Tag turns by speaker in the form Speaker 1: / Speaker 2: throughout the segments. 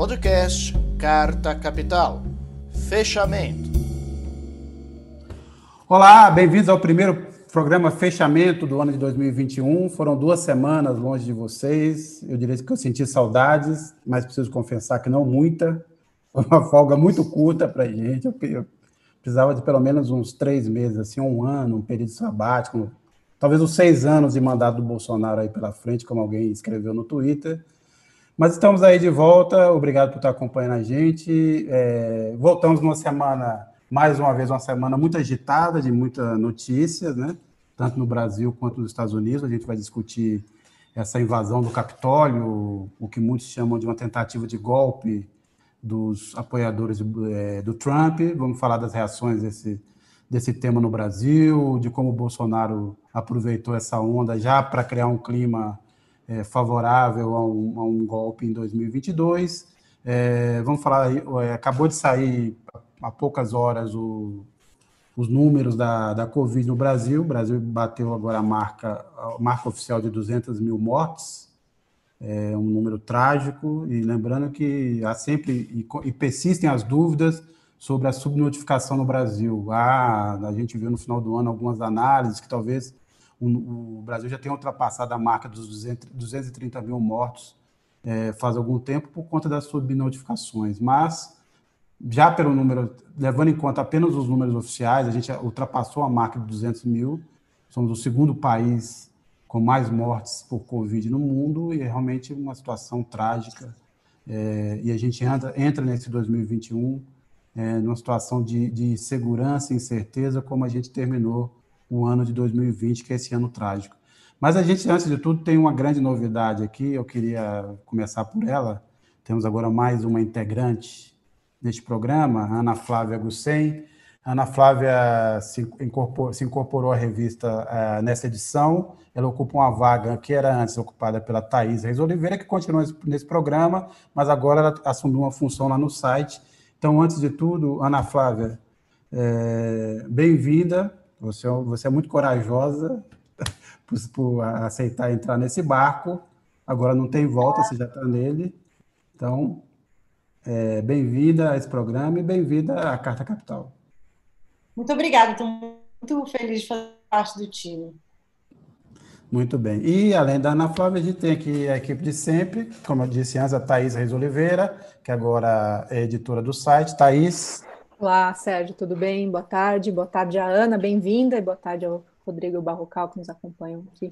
Speaker 1: Podcast Carta Capital. Fechamento.
Speaker 2: Olá, bem-vindos ao primeiro programa Fechamento do ano de 2021. Foram duas semanas longe de vocês. Eu diria que eu senti saudades, mas preciso confessar que não muita. Foi uma folga muito curta para a gente. Eu, precisava de pelo menos uns três meses, assim, um ano, um período sabático, talvez uns seis anos de mandato do Bolsonaro aí pela frente, como alguém escreveu no Twitter. Mas estamos aí de volta, obrigado por estar acompanhando a gente. É, voltamos numa semana, mais uma vez, uma semana muito agitada, de muitas notícias, né? Tanto no Brasil quanto nos Estados Unidos. A gente vai discutir essa invasão do Capitólio, o que muitos chamam de uma tentativa de golpe dos apoiadores do, é, do Trump. Vamos falar das reações desse, desse tema no Brasil, de como o Bolsonaro aproveitou essa onda já para criar um clima é, favorável a um, a um, golpe em 2022. É, vamos falar, é, acabou de sair há poucas horas o, os números da, da Covid no Brasil. O Brasil bateu agora a marca, a marca oficial de 200 mil mortes, é um número trágico. E lembrando que há sempre e, e persistem as dúvidas sobre a subnotificação no Brasil. Ah, a gente viu no final do ano algumas análises que talvez o, Brasil já tem ultrapassado a marca dos 200, 230 mil mortos é, faz algum tempo por conta das subnotificações, mas já pelo número, levando em conta apenas os números oficiais, a gente ultrapassou a marca de 200 mil, somos o segundo país com mais mortes por Covid no mundo e é realmente uma situação trágica. É, e a gente entra, entra nesse 2021 é, numa situação de, de segurança e incerteza, como a gente terminou o ano de 2020, que é esse ano trágico. Mas a gente, antes de tudo, tem uma grande novidade aqui, eu queria começar por ela. Temos agora mais uma integrante deste programa, Ana Flávia Gussen. Ana Flávia se incorporou, se incorporou à revista uh, nessa edição. Ela ocupa uma vaga que era antes ocupada pela Thaís Reis Oliveira, que continua nesse programa, mas agora ela assumiu uma função lá no site. Então, antes de tudo, Ana Flávia, é, bem-vinda. Você, é você é muito corajosa por, por, aceitar entrar nesse barco. Agora não tem volta, você já está nele. Então, é, bem-vinda a esse programa e bem-vinda à Carta Capital.
Speaker 3: Muito obrigada, estou muito feliz de fazer parte do time.
Speaker 2: Muito bem. E além da Ana Flávia, a gente tem aqui a equipe de sempre, como eu disse antes, a Thaís Reis Oliveira, que agora é editora do site. Thaís,
Speaker 4: Olá, Sérgio, tudo bem? Boa tarde. Boa tarde a Ana, bem-vinda, e boa tarde ao Rodrigo Barrocal, que nos acompanham aqui.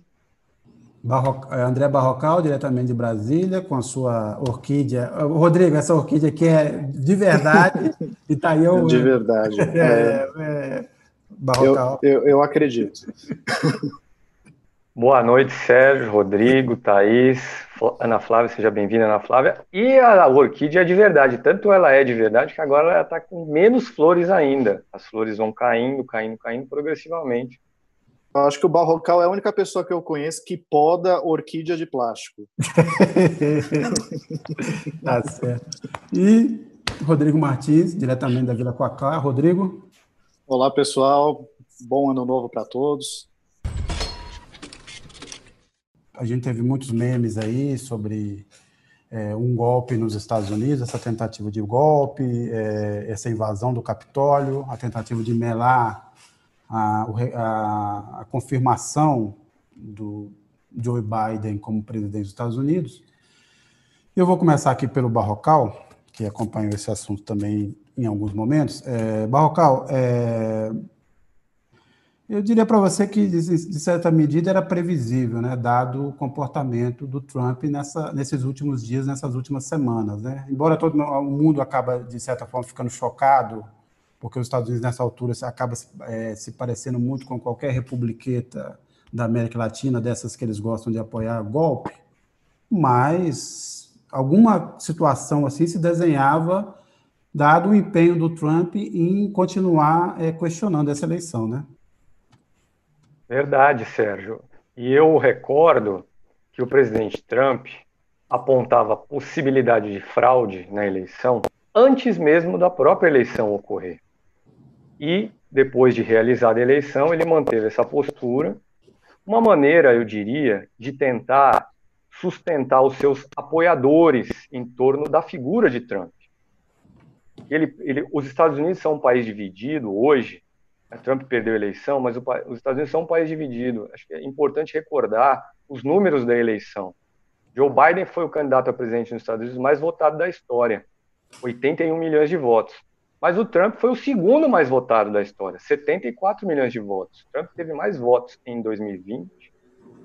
Speaker 2: Barro... É, André Barrocal, diretamente de Brasília, com a sua orquídea. Rodrigo, essa orquídea aqui é de verdade, e tá aí
Speaker 5: eu... De verdade. É, é... é... Barrocal. Eu, eu, eu acredito.
Speaker 6: Boa noite, Sérgio, Rodrigo, Thaís, Ana Flávia, seja bem-vinda, Ana Flávia. E a orquídea é de verdade, tanto ela é de verdade que agora ela está com menos flores ainda. As flores vão caindo, caindo, caindo progressivamente.
Speaker 5: Eu acho que o Barrocal é a única pessoa que eu conheço que poda orquídea de plástico.
Speaker 2: tá certo. E Rodrigo Martins, diretamente da Vila Coacá. Rodrigo.
Speaker 5: Olá, pessoal. Bom ano novo para todos
Speaker 2: a gente teve muitos memes aí sobre é, um golpe nos Estados Unidos, essa tentativa de golpe, é, essa invasão do Capitólio, a tentativa de melar a, a, a confirmação do Joe Biden como presidente dos Estados Unidos. Eu vou começar aqui pelo Barrocal, que acompanhou esse assunto também em alguns momentos. É, Barrocal, é, eu diria para você que, de certa medida, era previsível, né, dado o comportamento do Trump nessa, nesses últimos dias, nessas últimas semanas. Né? Embora todo o mundo acaba, de certa forma, ficando chocado, porque os Estados Unidos, nessa altura, acaba é, se parecendo muito com qualquer republiqueta da América Latina, dessas que eles gostam de apoiar golpe, mas alguma situação assim se desenhava, dado o empenho do Trump em continuar é, questionando essa eleição, né?
Speaker 6: Verdade, Sérgio. E eu recordo que o presidente Trump apontava possibilidade de fraude na eleição antes mesmo da própria eleição ocorrer. E, depois de realizada a eleição, ele manteve essa postura, uma maneira, eu diria, de tentar sustentar os seus apoiadores em torno da figura de Trump. Ele, ele, os Estados Unidos são um país dividido hoje. Trump perdeu a eleição, mas o, os Estados Unidos são um país dividido. Acho que é importante recordar os números da eleição. Joe Biden foi o candidato a presidente nos Estados Unidos mais votado da história, 81 milhões de votos. Mas o Trump foi o segundo mais votado da história, 74 milhões de votos. Trump teve mais votos em 2020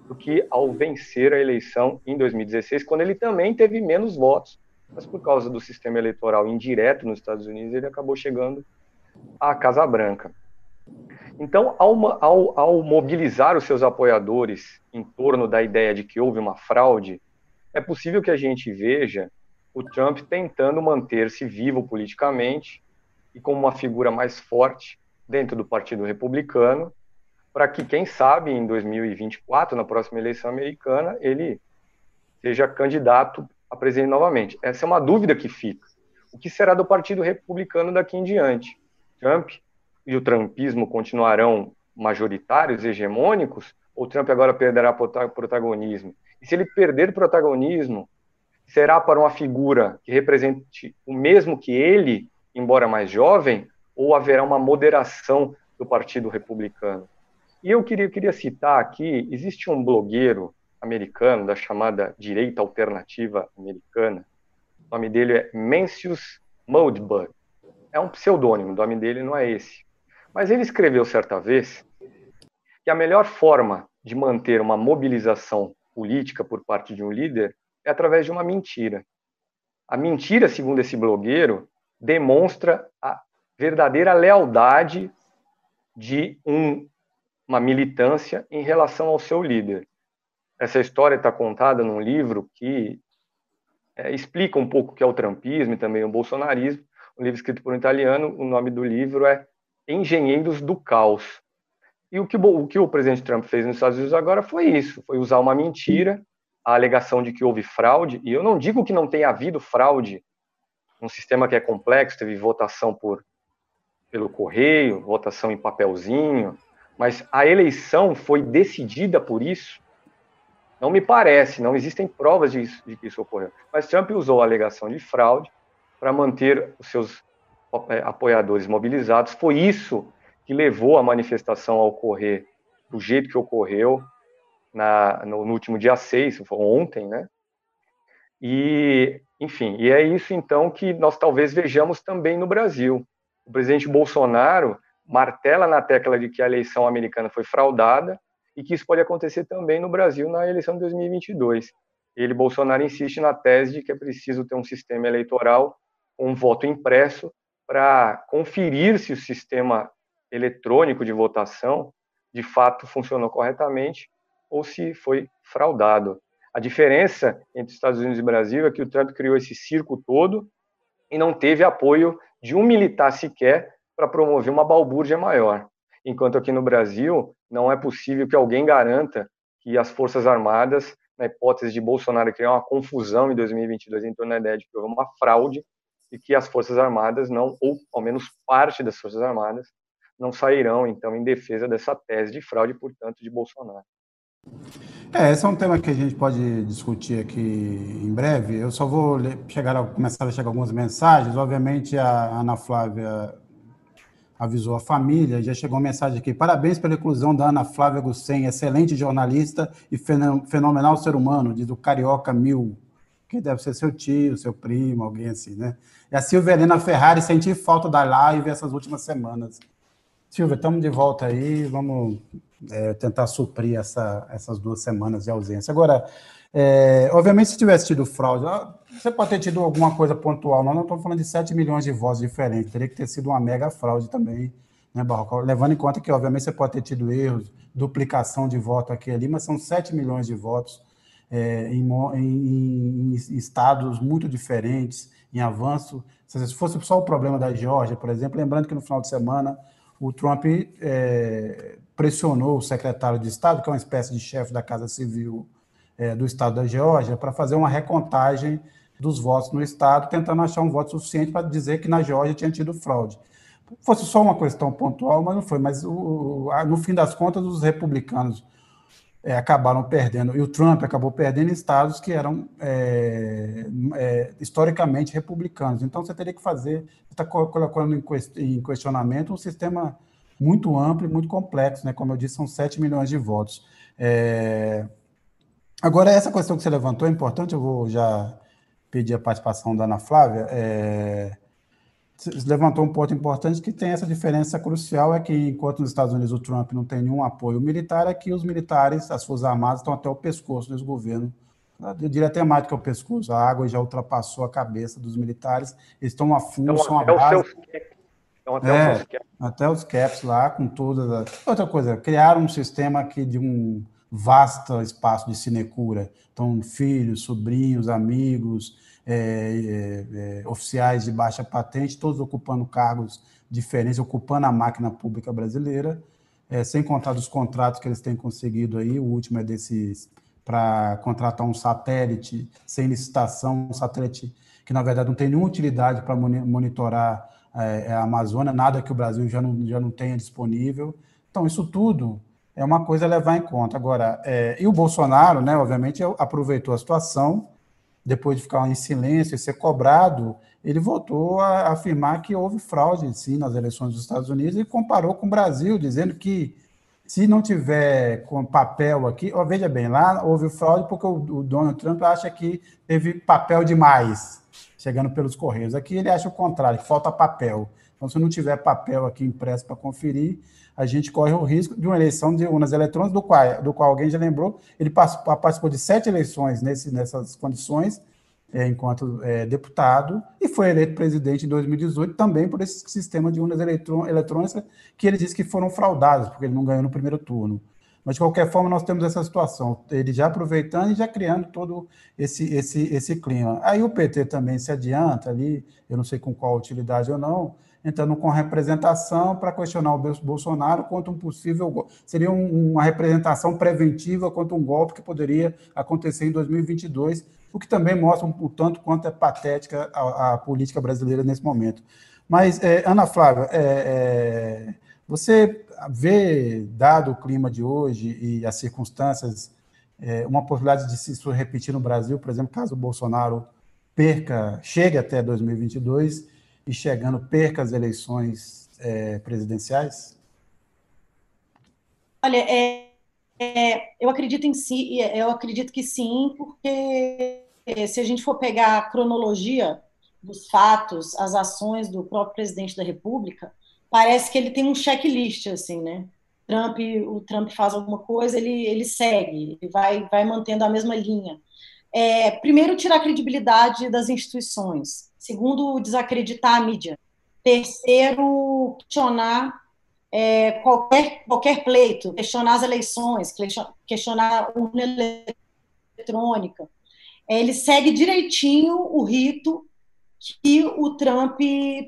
Speaker 6: do que ao vencer a eleição em 2016, quando ele também teve menos votos. Mas por causa do sistema eleitoral indireto nos Estados Unidos, ele acabou chegando à Casa Branca. Então, ao, ao, ao mobilizar os seus apoiadores em torno da ideia de que houve uma fraude, é possível que a gente veja o Trump tentando manter-se vivo politicamente e como uma figura mais forte dentro do Partido Republicano, para que, quem sabe, em 2024, na próxima eleição americana, ele seja candidato a presidente novamente. Essa é uma dúvida que fica. O que será do Partido Republicano daqui em diante? Trump e o trumpismo continuarão majoritários, hegemônicos, ou Trump agora perderá protagonismo? E se ele perder protagonismo, será para uma figura que represente o mesmo que ele embora mais jovem, ou haverá uma moderação do Partido Republicano? E eu queria, queria citar aqui: existe um blogueiro americano da chamada direita alternativa americana. O nome dele é Mencius Moldbug. É um pseudônimo, o nome dele não é esse. Mas ele escreveu certa vez que a melhor forma de manter uma mobilização política por parte de um líder é através de uma mentira. A mentira, segundo esse blogueiro, demonstra a verdadeira lealdade de um, uma militância em relação ao seu líder. Essa história está contada num livro que é, explica um pouco o que é o trumpismo e também o bolsonarismo. Um livro escrito por um italiano, o nome do livro é Engenheiros do Caos. E o que o, que o presidente Trump fez nos Estados Unidos agora foi isso, foi usar uma mentira, a alegação de que houve fraude, e eu não digo que não tenha havido fraude um sistema que é complexo, teve votação por pelo correio, votação em papelzinho, mas a eleição foi decidida por isso? Não me parece, não existem provas de, que isso ocorreu. Mas Trump usou a alegação de fraude para manter os seus apoiadores mobilizados. Foi isso que levou a manifestação a ocorrer do jeito que ocorreu na, no, no último dia 6, ontem, né? E enfim, e é isso então que nós talvez vejamos também no Brasil. O presidente Bolsonaro martela na tecla de que a eleição americana foi fraudada e que isso pode acontecer também no Brasil na eleição de 2022. Ele, Bolsonaro, insiste na tese de que é preciso ter um sistema eleitoral com um voto impresso para conferir se o sistema eletrônico de votação de fato funcionou corretamente ou se foi fraudado. A diferença entre Estados Unidos e Brasil é que o Trump criou esse circo todo e não teve apoio de um militar sequer para promover uma balbúrdia maior. Enquanto aqui no Brasil não é possível que alguém garanta que as Forças Armadas, na hipótese de Bolsonaro criar uma confusão em 2022 em torno da ideia de que houve uma fraude e que as Forças Armadas não, ou ao menos parte das Forças Armadas, não sairão, então, em defesa dessa tese de fraude, portanto, de Bolsonaro.
Speaker 2: É, esse é um tema que a gente pode discutir aqui em breve. Eu só vou chegar a, começar a chegar algumas mensagens. Obviamente, a Ana Flávia avisou a família, já chegou uma mensagem aqui. Parabéns pela inclusão da Ana Flávia Gussen, excelente jornalista e fenomenal ser humano, diz o Carioca Mil, que deve ser seu tio, seu primo, alguém assim, né? E a Silvia Helena Ferrari, senti falta da live essas últimas semanas. Silvia, estamos de volta aí, vamos é, tentar suprir essa, essas duas semanas de ausência. Agora, é, obviamente, se tivesse tido fraude, você pode ter tido alguma coisa pontual, nós não estamos falando de 7 milhões de votos diferentes, teria que ter sido uma mega fraude também, né, Barroco? Levando em conta que, obviamente, você pode ter tido erros, duplicação de voto aqui e ali, mas são 7 milhões de votos é, em, em, em, estados muito diferentes, em avanço. Se fosse só o problema da Geórgia, por exemplo, lembrando que no final de semana o Trump é, pressionou o secretário de Estado, que é uma espécie de chefe da Casa Civil é, do Estado da Geórgia, para fazer uma recontagem dos votos no Estado, tentando achar um voto suficiente para dizer que na Geórgia tinha tido fraude. Fosse só uma questão pontual, mas não foi. Mas o, no fim das contas, os republicanos é, acabaram perdendo, e o Trump acabou perdendo estados que eram é, é, historicamente republicanos. Então, você teria que fazer, está colocando em questionamento um sistema muito amplo e muito complexo, né? como eu disse, são 7 milhões de votos. É... Agora, essa questão que você levantou é importante, eu vou já pedir a participação da Ana Flávia. É levantou um ponto importante que tem essa diferença crucial, é que enquanto nos Estados Unidos o Trump não tem nenhum apoio militar, aqui os militares, as Forças Armadas estão até o pescoço desse governo. Eu diria até mais do que o pescoço, a água já ultrapassou a cabeça dos militares, eles estão a fundo,
Speaker 6: então,
Speaker 2: são
Speaker 6: a base... Então, até,
Speaker 2: é, os até os caps lá, com todas as... Outra coisa, criaram um sistema aqui de um vasto espaço de sinecura. Então, filhos, sobrinhos, amigos, é, é, é, oficiais de baixa patente, todos ocupando cargos diferentes, ocupando a máquina pública brasileira, é, sem contar dos contratos que eles têm conseguido aí. O último é desses para contratar um satélite sem licitação, um satélite que na verdade não tem nenhuma utilidade para monitorar é, a Amazônia, nada que o Brasil já não, já não tenha disponível. Então, isso tudo é uma coisa a levar em conta. Agora, é, e o Bolsonaro, né, obviamente, aproveitou a situação depois de ficar em silêncio e ser cobrado, ele voltou a afirmar que houve fraude, sim, nas eleições dos Estados Unidos e comparou com o Brasil, dizendo que se não tiver com papel aqui, ó, veja bem, lá houve fraude porque o, o Donald Trump acha que teve papel demais chegando pelos correios. Aqui ele acha o contrário, falta papel. Então, se não tiver papel aqui impresso para conferir, a gente corre o risco de uma eleição de urnas eletrônicas, do qual, do qual alguém já lembrou, ele participou de sete eleições nesse, nessas condições, é, enquanto é, deputado, e foi eleito presidente em 2018 também por esse sistema de urnas eletrônicas que ele disse que foram fraudadas, porque ele não ganhou no primeiro turno. Mas, de qualquer forma, nós temos essa situação, ele já aproveitando e já criando todo esse, esse, esse clima. Aí o PT também se adianta ali, eu não sei com qual utilidade ou não, entrando com representação para questionar o Bolsonaro quanto um possível seria uma representação preventiva quanto um golpe que poderia acontecer em 2022, o que também mostra um, um tanto quanto é patética a, a, política brasileira nesse momento. Mas, é, Ana Flávia, é, é, você vê, dado o clima de hoje e as circunstâncias, é, uma possibilidade de se isso repetir no Brasil, por exemplo, caso o Bolsonaro perca, chegue até 2022 e chegando perca as eleições é, presidenciais?
Speaker 3: Olha, é, é, eu acredito em si, eu acredito que sim, porque se a gente for pegar a cronologia dos fatos, as ações do próprio presidente da República, parece que ele tem um checklist, assim, né? Trump, o Trump faz alguma coisa, ele, ele segue, ele vai, vai mantendo a mesma linha. É, primeiro, tirar a credibilidade das instituições. Segundo, desacreditar a mídia. Terceiro, questionar é, qualquer, qualquer pleito, questionar as eleições, questionar a urna eletrônica. É, ele segue direitinho o rito que o Trump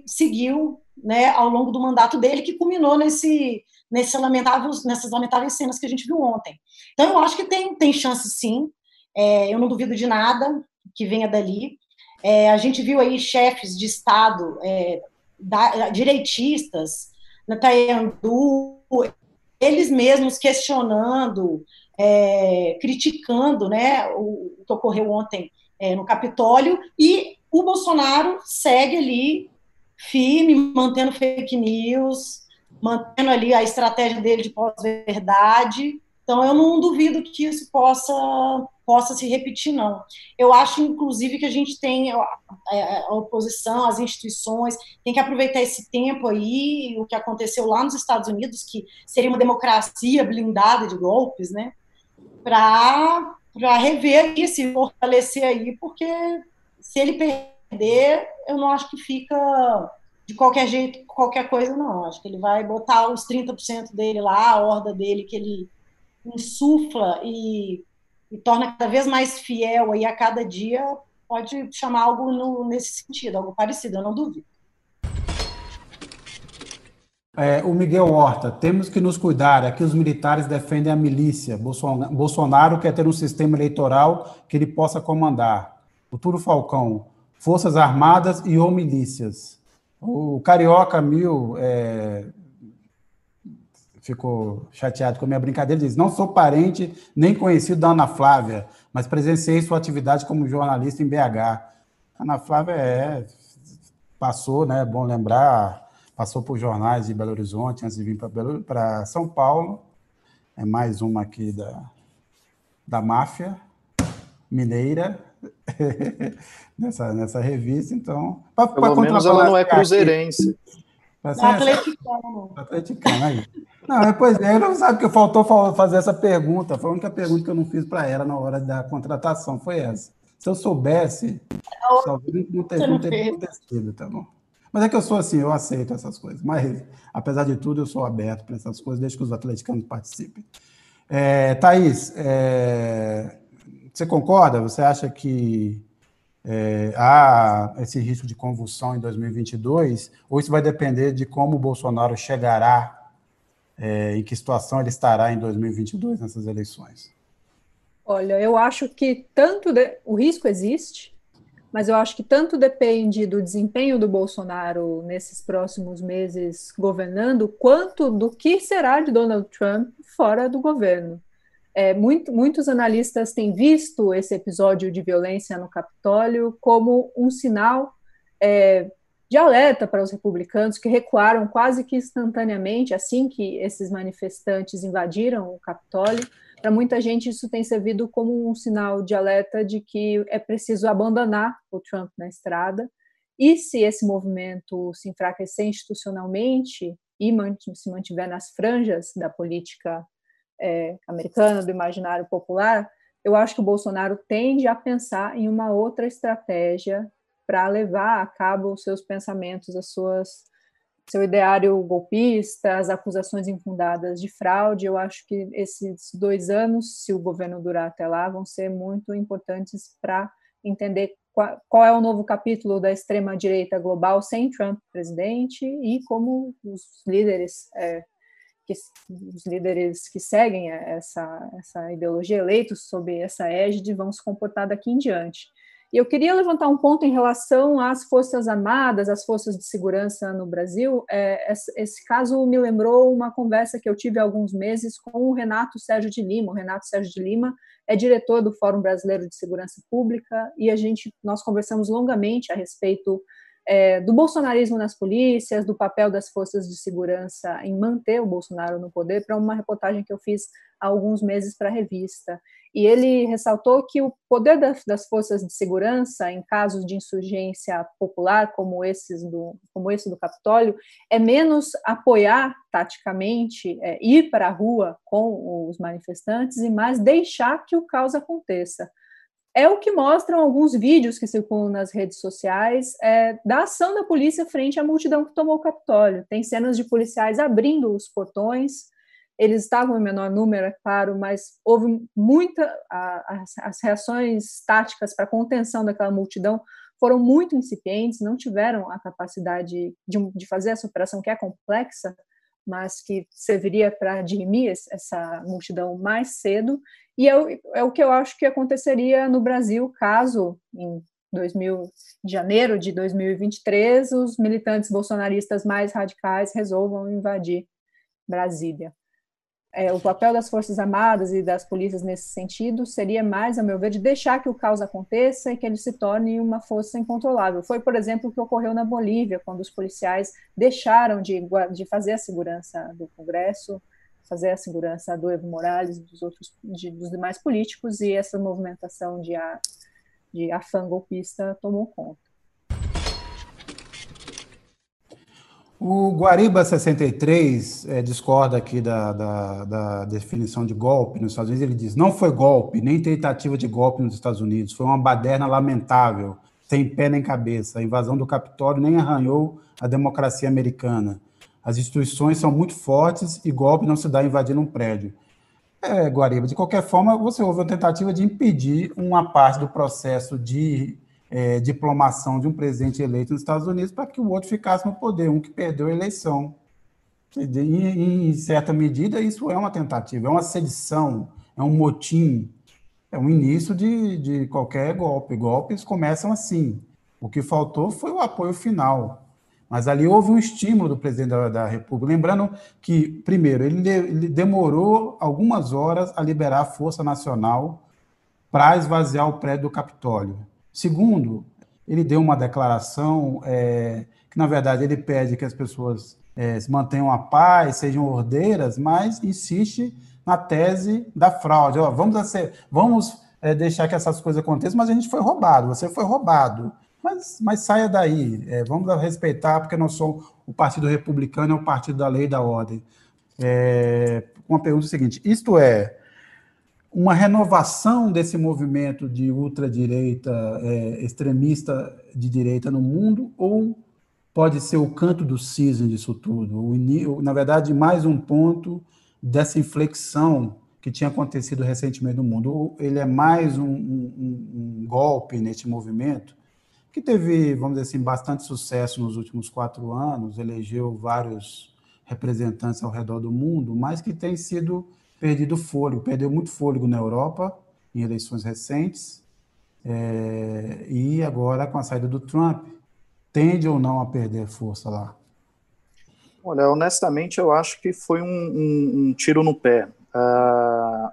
Speaker 3: seguiu né, ao longo do mandato dele, que culminou nesse, nesse lamentáveis, nessas lamentáveis cenas que a gente viu ontem. Então, eu acho que tem, tem chance, sim. É, eu não duvido de nada que venha dali. É, a gente viu aí chefes de Estado, é, da, direitistas, Natayandu, eles mesmos questionando, é, criticando né, o, o, que ocorreu ontem é, no Capitólio, e o Bolsonaro segue ali firme, mantendo fake news, mantendo ali a estratégia dele de pós-verdade. Então, eu não duvido que isso possa possa se repetir, não. Eu acho, inclusive, que a gente tem a, a, oposição, as instituições, tem que aproveitar esse tempo aí, o que aconteceu lá nos Estados Unidos, que seria uma democracia blindada de golpes, né? Para rever e se fortalecer aí, porque se ele perder, eu não acho que fica de qualquer jeito, qualquer coisa, não. Acho que ele vai botar os 30% dele lá, a horda dele que ele insufla e e torna cada vez mais fiel aí a cada dia, pode chamar algo no, nesse sentido, algo parecido, eu não duvido.
Speaker 2: É, o Miguel Horta, temos que nos cuidar, aqui os militares defendem a milícia, Bolsonaro quer ter um sistema eleitoral que ele possa comandar. O Turo Falcão, Forças Armadas e ou milícias. O Carioca Mil é, ficou chateado com a minha brincadeira, diz: Não sou parente nem conhecido da Ana Flávia, mas presenciei sua atividade como jornalista em BH. Ana Flávia é, passou, né? É bom lembrar, passou por jornais de Belo Horizonte antes de vir para São Paulo. É mais uma aqui da, da máfia mineira nessa, nessa revista. Então,
Speaker 5: pra, pelo pra menos ela não é cruzeirense.
Speaker 3: Atleticano.
Speaker 2: Atleticano, aí. Não, é, pois é, não sabe que faltou fazer essa pergunta. Foi a única pergunta que eu não fiz para ela na hora da contratação, foi essa. Se eu soubesse, talvez não teria acontecido, tá bom? Mas é que eu sou assim, eu aceito essas coisas. Mas, apesar de tudo, eu sou aberto para essas coisas, desde que os atleticanos participem. É, Thaís, é, você concorda? Você acha que é, há esse risco de convulsão em 2022, ou isso vai depender de como o Bolsonaro chegará, é, em que situação ele estará em 2022 nessas eleições?
Speaker 4: Olha, eu acho que tanto de, o risco existe, mas eu acho que tanto depende do desempenho do Bolsonaro nesses próximos meses governando, quanto do que será de Donald Trump fora do governo. É, muito, muitos analistas têm visto esse episódio de violência no Capitólio como um sinal é, de alerta para os republicanos que recuaram quase que instantaneamente assim que esses manifestantes invadiram o Capitólio. Para muita gente, isso tem servido como um sinal de alerta de que é preciso abandonar o Trump na estrada. E se esse movimento se enfraquecer institucionalmente e se mantiver nas franjas da política é, americana, do imaginário popular, eu acho que o Bolsonaro tende a pensar em uma outra estratégia para levar a cabo os seus pensamentos, as suas seu ideário golpista, as acusações infundadas de fraude. Eu acho que esses dois anos, se o governo durar até lá, vão ser muito importantes para entender qual, qual, é o novo capítulo da extrema direita global sem Trump presidente e como os líderes é, que os líderes que seguem essa, essa ideologia eleitos sob essa égide vão se comportar daqui em diante. E eu queria levantar um ponto em relação às Forças Armadas, às Forças de Segurança no Brasil. É, esse caso me lembrou uma conversa que eu tive há alguns meses com o Renato Sérgio de Lima. O Renato Sérgio de Lima é diretor do Fórum Brasileiro de Segurança Pública e a gente nós conversamos longamente a respeito é, do bolsonarismo nas polícias, do papel das forças de segurança em manter o Bolsonaro no poder, para uma reportagem que eu fiz há alguns meses para a revista. E ele ressaltou que o poder das, das, forças de segurança em casos de insurgência popular, como, esses do, como esse do Capitólio, é menos apoiar taticamente, é, ir para a rua com os manifestantes e mais deixar que o caos aconteça é o que mostram alguns vídeos que circulam nas redes sociais é, da ação da polícia frente à multidão que tomou o Capitólio. Tem cenas de policiais abrindo os portões, eles estavam em menor número, é claro, mas houve muita. A, as, as reações táticas para contenção daquela multidão foram muito incipientes, não tiveram a capacidade de, de fazer essa operação que é complexa, mas que serviria para dirimir essa multidão mais cedo, e é, é, o que eu acho que aconteceria no Brasil caso, em 2000, de janeiro de 2023, os militantes bolsonaristas mais radicais resolvam invadir Brasília. É, o papel das Forças Armadas e das polícias nesse sentido seria mais, a meu ver, de deixar que o caos aconteça e que ele se torne uma força incontrolável. Foi, por exemplo, o que ocorreu na Bolívia, quando os policiais deixaram de, de fazer a segurança do Congresso, fazer a segurança do Evo Morales, dos outros, de, dos demais políticos, e essa movimentação de, de afã golpista tomou conta.
Speaker 2: O Guariba 63 é, discorda aqui da, da, da, definição de golpe nos Estados Unidos. Ele diz: não foi golpe, nem tentativa de golpe nos Estados Unidos. Foi uma baderna lamentável, sem pé nem cabeça. A invasão do Capitólio nem arranhou a democracia americana. As instituições são muito fortes e golpe não se dá invadindo um prédio. É, Guariba, de qualquer forma, você houve uma tentativa de impedir uma parte do processo de é, diplomação de um presidente eleito nos Estados Unidos para que o outro ficasse no poder, um que perdeu a eleição. Em, em certa medida, isso é uma tentativa, é uma sedição, é um motim, é um início de, de qualquer golpe. Golpes começam assim. O que faltou foi o apoio final. Mas ali houve um estímulo do presidente da, da República. Lembrando que, primeiro, ele, ele, demorou algumas horas a liberar a Força Nacional para esvaziar o prédio do Capitólio. Segundo, ele deu uma declaração é, que, na verdade, ele pede que as pessoas é, mantenham a paz, sejam ordeiras, mas insiste na tese da fraude. Ó, vamos vamos é, deixar que essas coisas aconteçam, mas a gente foi roubado, você foi roubado. Mas, mas saia daí, é, vamos respeitar, porque nós somos o Partido Republicano, é o partido da lei e da ordem. É, uma pergunta seguinte: isto é uma renovação desse movimento de ultradireita, é, extremista de direita no mundo, ou pode ser o canto do cisne disso tudo? O, na verdade, mais um ponto dessa inflexão que tinha acontecido recentemente no mundo. Ele é mais um, um, um golpe neste movimento que teve, vamos dizer assim, bastante sucesso nos últimos quatro anos, elegeu vários representantes ao redor do mundo, mas que tem sido perdido fôlego, perdeu muito fôlego na Europa em eleições recentes, é, e agora com a saída do Trump, tende ou não a perder força lá?
Speaker 5: Olha, honestamente, eu acho que foi um, um, um tiro no pé. Uh,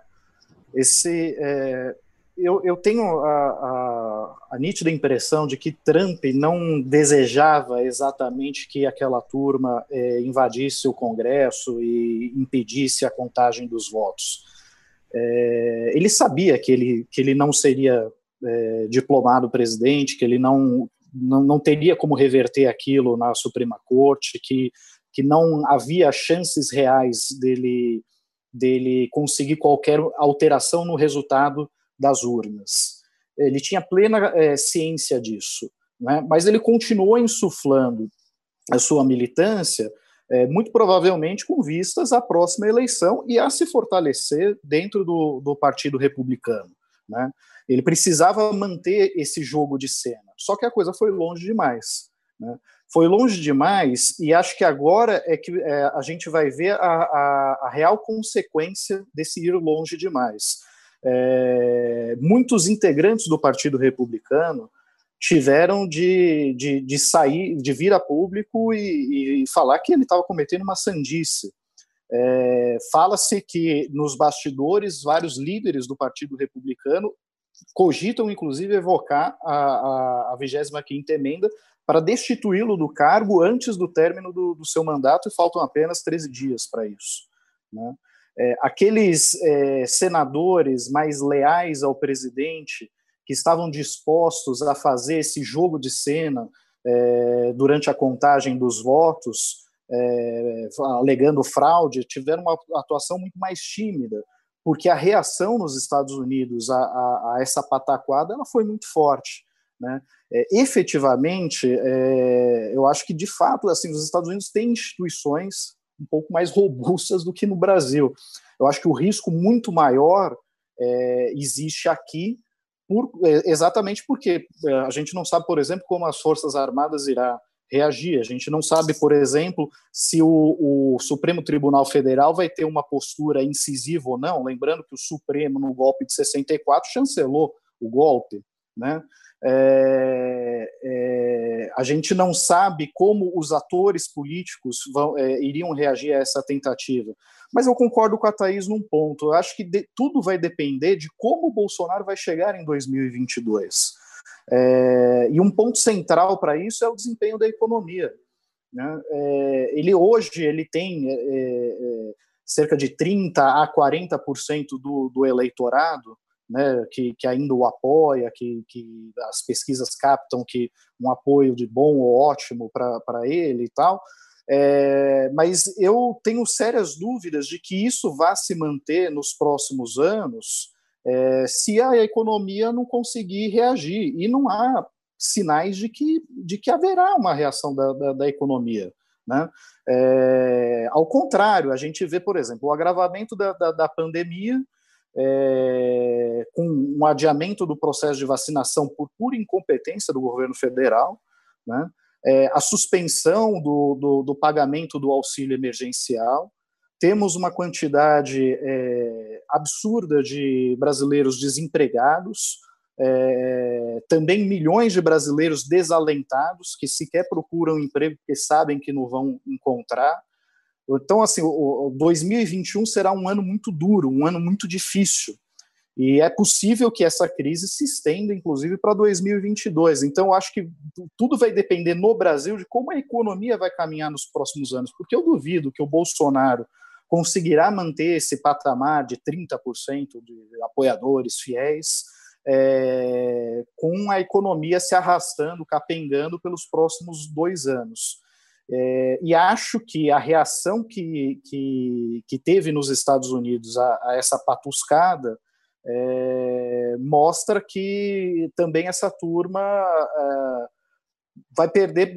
Speaker 5: esse, é, eu, eu, tenho a, a, a, nítida impressão de que Trump não desejava exatamente que aquela turma é, invadisse o Congresso e impedisse a contagem dos votos. É, ele sabia que ele, que ele não seria é, diplomado presidente, que ele não não, não teria como reverter aquilo na Suprema Corte, que, que não havia chances reais dele, dele conseguir qualquer alteração no resultado das urnas. Ele tinha plena é, ciência disso, né? mas ele continuou insuflando a sua militância, é, muito provavelmente com vistas à próxima eleição e a se fortalecer dentro do, do Partido Republicano. Né? Ele precisava manter esse jogo de cena. Só que a coisa foi longe demais. Né? Foi longe demais, e acho que agora é que é, a gente vai ver a, a, a, real consequência desse ir longe demais. É, muitos integrantes do Partido Republicano tiveram de, de, de sair, de vir a público e, e falar que ele estava cometendo uma sandice. É, Fala-se que nos bastidores vários líderes do Partido Republicano cogitam, inclusive, evocar a, a, 25ª emenda para destituí-lo do cargo antes do término do, do, seu mandato, e faltam apenas 13 dias para isso. Né? É, aqueles é, senadores mais leais ao presidente, que estavam dispostos a fazer esse jogo de cena é, durante a contagem dos votos, é, alegando fraude, tiveram uma atuação muito mais tímida, porque a reação nos Estados Unidos a, a, a essa pataquada ela foi muito forte. Né? É, efetivamente, é, eu acho que de fato, assim, os Estados Unidos têm instituições um pouco mais robustas do que no Brasil. Eu acho que o risco muito maior é, existe aqui, por, é, exatamente porque é, a gente não sabe, por exemplo, como as Forças Armadas irá reagir. A gente não sabe, por exemplo, se o, o, Supremo Tribunal Federal vai ter uma postura incisiva ou não. Lembrando que o Supremo, no golpe de 64, chancelou o golpe. Né? É, é, a gente não sabe como os atores políticos vão, é, iriam reagir a essa tentativa. Mas eu concordo com a Thaís num ponto. Eu acho que de, tudo vai depender de como o Bolsonaro vai chegar em 2022. É, e um ponto central para isso é o desempenho da economia. Né? É, ele hoje ele tem é, cerca de 30 a 40% do, do eleitorado né, que, que, ainda o apoia, que, que, as pesquisas captam que um apoio de bom ou ótimo para ele e tal. É, mas eu tenho sérias dúvidas de que isso vá se manter nos próximos anos é, se a economia não conseguir reagir. E não há sinais de que, de que haverá uma reação da, da, da economia. Né? É, ao contrário, a gente vê, por exemplo, o agravamento da, da, da pandemia, é, com um adiamento do processo de vacinação por pura incompetência do governo federal, né? é, a suspensão do, do, do, pagamento do auxílio emergencial, temos uma quantidade é, absurda de brasileiros desempregados, é, também milhões de brasileiros desalentados que sequer procuram emprego porque sabem que não vão encontrar. Então, assim, o, o 2021 será um ano muito duro, um ano muito difícil. E é possível que essa crise se estenda, inclusive, para 2022. Então, acho que tudo vai depender no Brasil de como a economia vai caminhar nos próximos anos, porque eu duvido que o Bolsonaro conseguirá manter esse patamar de 30% de apoiadores fiéis, é, com a economia se arrastando, capengando pelos próximos dois anos. É, e acho que a reação que, que, que teve nos Estados Unidos a, a essa patuscada é, mostra que também essa turma é, vai perder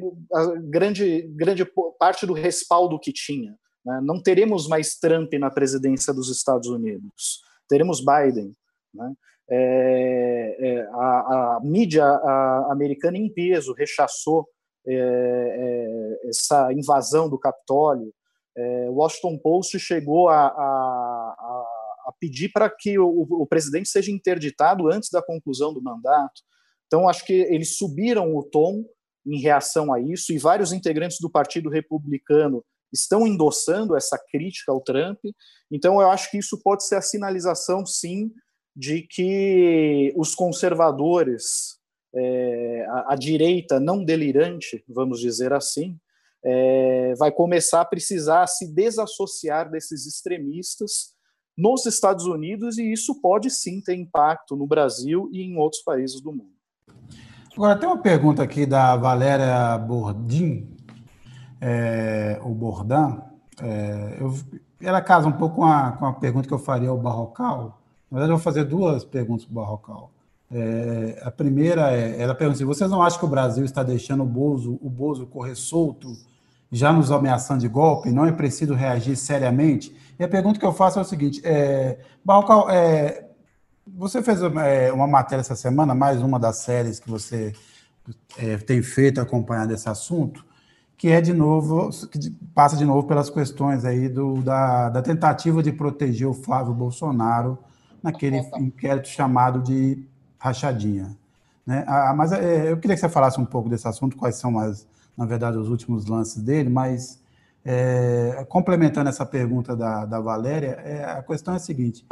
Speaker 5: grande, grande parte do respaldo que tinha. Né? Não teremos mais Trump na presidência dos Estados Unidos, teremos Biden. Né? É, é, a, a, mídia a, americana em peso rechaçou é, é, essa invasão do Capitólio. É, Washington Post chegou a, a pedir para que o, o, presidente seja interditado antes da conclusão do mandato. Então, acho que eles subiram o tom em reação a isso, e vários integrantes do Partido Republicano estão endossando essa crítica ao Trump. Então, eu acho que isso pode ser a sinalização, sim, de que os conservadores, é, a, a, direita não delirante, vamos dizer assim, é, vai começar a precisar se desassociar desses extremistas nos Estados Unidos e isso pode sim ter impacto no Brasil e em outros países do mundo.
Speaker 2: Agora, tem uma pergunta aqui da Valéria Bordim, é, o Bordan. É, eu, ela casa um pouco com a, com a pergunta que eu faria ao Barrocal, na verdade, eu vou fazer duas perguntas para o Barrocal. É, a primeira é, ela pergunta assim, vocês não acham que o Brasil está deixando o Bozo, o Bozo correr solto, já nos ameaçando de golpe? Não é preciso reagir seriamente? E a pergunta que eu faço é o seguinte, é, Barrocal, é, você fez é, uma matéria essa semana, mais uma das séries que você é, tem feito acompanhando esse assunto, que é de novo, que passa de novo pelas questões aí do, da, da tentativa de proteger o Flávio Bolsonaro naquele inquérito chamado de rachadinha. Né? Ah, mas é, eu queria que você falasse um pouco desse assunto, quais são, as, na verdade, os últimos lances dele, mas é, complementando essa pergunta da, da Valéria, é, a questão é a seguinte: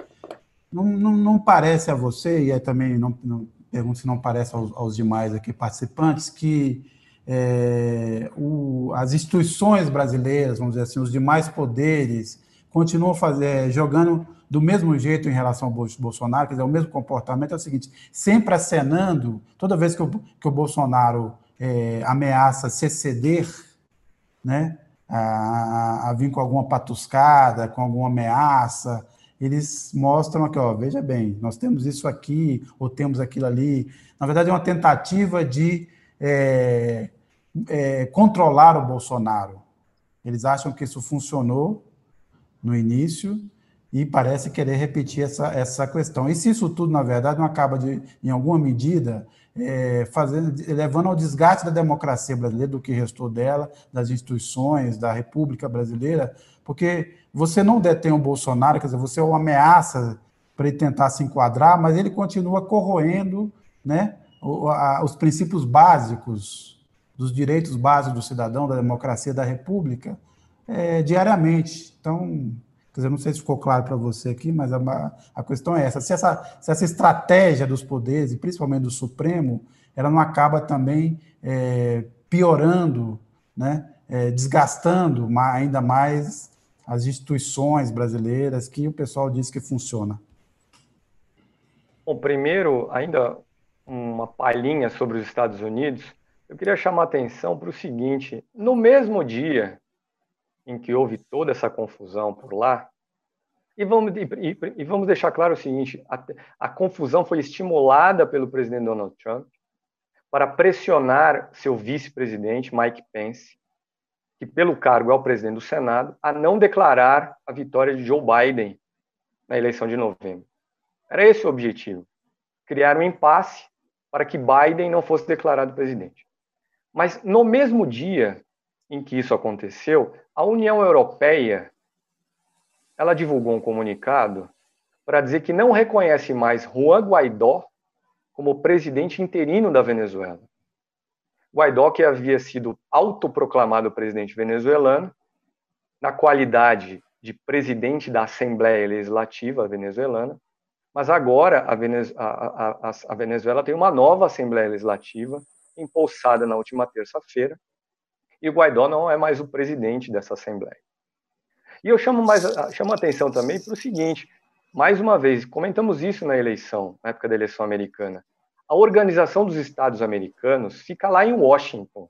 Speaker 2: não, não, não parece a você, e é também não, não, pergunto se não parece aos, aos demais aqui participantes, que é, o, as instituições brasileiras, vamos dizer assim, os demais poderes, continuam fazer, jogando do mesmo jeito em relação ao Bolsonaro, quer dizer, o mesmo comportamento é o seguinte, sempre acenando, toda vez que o, que o Bolsonaro é, ameaça se exceder, né, a, a, vir com alguma patuscada, com alguma ameaça, eles mostram aqui, ó, veja bem, nós temos isso aqui, ou temos aquilo ali. Na verdade, é uma tentativa de é, é, controlar o Bolsonaro. Eles acham que isso funcionou no início, e parece querer repetir essa, essa questão. E se isso tudo, na verdade, não acaba, de, em alguma medida, é, fazendo, levando ao desgaste da democracia brasileira, do que restou dela, das instituições, da República Brasileira, porque você não detém o Bolsonaro, quer dizer, você uma ameaça para ele tentar se enquadrar, mas ele continua corroendo né, os princípios básicos dos direitos básicos do cidadão, da democracia, da República, é, diariamente. Então, Quer dizer, não sei se ficou claro para você aqui, mas a, a questão é essa. Se, essa. se essa estratégia dos poderes, e principalmente do Supremo, ela não acaba também é, piorando, né, é, desgastando ainda mais as instituições brasileiras que o pessoal diz que funciona?
Speaker 6: Bom, primeiro, ainda uma palhinha sobre os Estados Unidos, eu queria chamar a atenção para o seguinte: no mesmo dia em que houve toda essa confusão por lá. E vamos, e, e vamos deixar claro o seguinte: a, a confusão foi estimulada pelo presidente Donald Trump para pressionar seu vice-presidente, Mike Pence, que pelo cargo é o presidente do Senado, a não declarar a vitória de Joe Biden na eleição de novembro. Era esse o objetivo: criar um impasse para que Biden não fosse declarado presidente. Mas no mesmo dia em que isso aconteceu, a União Europeia ela divulgou um comunicado para dizer que não reconhece mais Juan Guaidó como presidente interino da Venezuela. Guaidó, que havia sido autoproclamado presidente venezuelano, na qualidade de presidente da Assembleia Legislativa venezuelana, mas agora a, a, a, a Venezuela tem uma nova Assembleia Legislativa, impulsada na última terça-feira, e o Guaidó não é mais o presidente dessa Assembleia. E eu chamo, mais, chamo a atenção também para o seguinte: mais uma vez, comentamos isso na eleição, na época da eleição americana. A Organização dos Estados Americanos fica lá em Washington.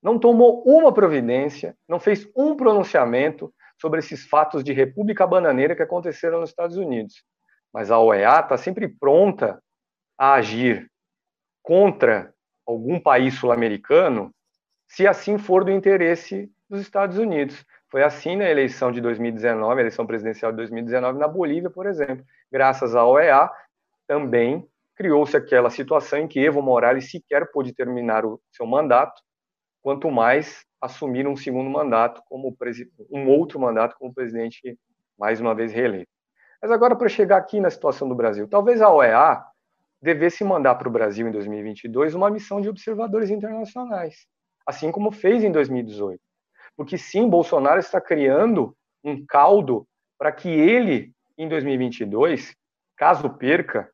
Speaker 6: Não tomou uma providência, não fez um pronunciamento sobre esses fatos de República Bananeira que aconteceram nos Estados Unidos. Mas a OEA está sempre pronta a agir contra algum país sul-americano, se assim for do interesse dos Estados Unidos. Foi assim na eleição de 2019, a eleição presidencial de 2019 na Bolívia, por exemplo. Graças à OEA, também criou-se aquela situação em que Evo Morales sequer pôde terminar o seu mandato, quanto mais assumir um segundo mandato como um outro mandato como presidente mais uma vez reeleito. Mas agora para chegar aqui na situação do Brasil, talvez a OEA devesse mandar para o Brasil em 2022 uma missão de observadores internacionais, assim como fez em 2018 porque sim, Bolsonaro está criando um caldo para que ele, em 2022, caso perca,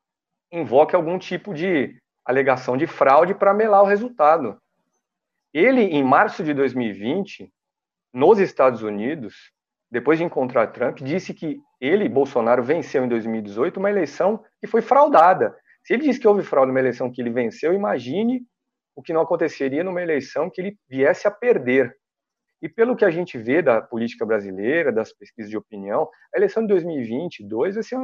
Speaker 6: invoque algum tipo de alegação de fraude para melar o resultado. Ele, em março de 2020, nos Estados Unidos, depois de encontrar Trump, disse que ele, Bolsonaro, venceu em 2018 uma eleição que foi fraudada. Se ele diz que houve fraude numa eleição que ele venceu, imagine o que não aconteceria numa eleição que ele viesse a perder. E pelo que a gente vê da política brasileira, das pesquisas de opinião, a eleição de 2022 vai ser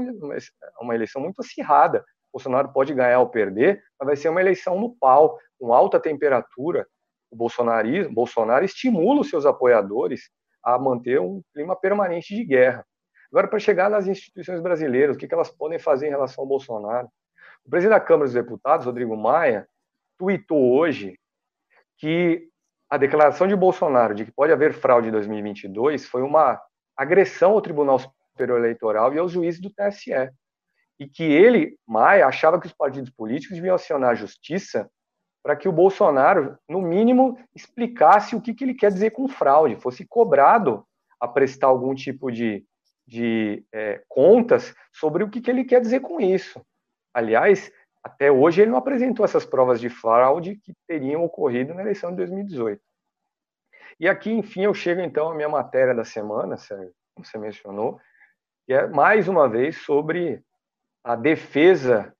Speaker 6: uma eleição muito acirrada. Bolsonaro pode ganhar ou perder, mas vai ser uma eleição no pau, com alta temperatura. O bolsonarismo, Bolsonaro estimula os seus apoiadores a manter um clima permanente de guerra. Agora, para chegar nas instituições brasileiras, o que elas podem fazer em relação ao Bolsonaro? O presidente da Câmara dos Deputados, Rodrigo Maia, tuitou hoje que a declaração de Bolsonaro de que pode haver fraude em 2022 foi uma agressão ao Tribunal Superior Eleitoral e aos juízes do TSE. E que ele, Maia, achava que os partidos políticos deviam acionar a justiça para que o Bolsonaro, no mínimo, explicasse o que, que ele quer dizer com fraude, fosse cobrado a prestar algum tipo de, de é, contas sobre o que, que ele quer dizer com isso. Aliás, até hoje ele não apresentou essas provas de fraude que teriam ocorrido na eleição de 2018. E aqui, enfim, eu chego então à minha matéria da semana, Sérgio, como você mencionou, que é mais uma vez sobre a defesa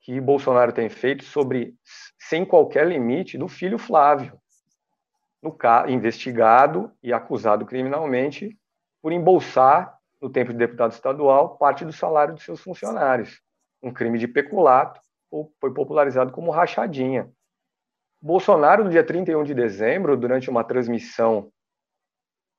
Speaker 6: que Bolsonaro tem feito sobre, sem qualquer limite, do filho Flávio, no investigado e acusado criminalmente por embolsar, no tempo de deputado estadual, parte do salário de seus funcionários. Um crime de peculato foi popularizado como rachadinha. Bolsonaro, no dia 31 de dezembro, durante uma transmissão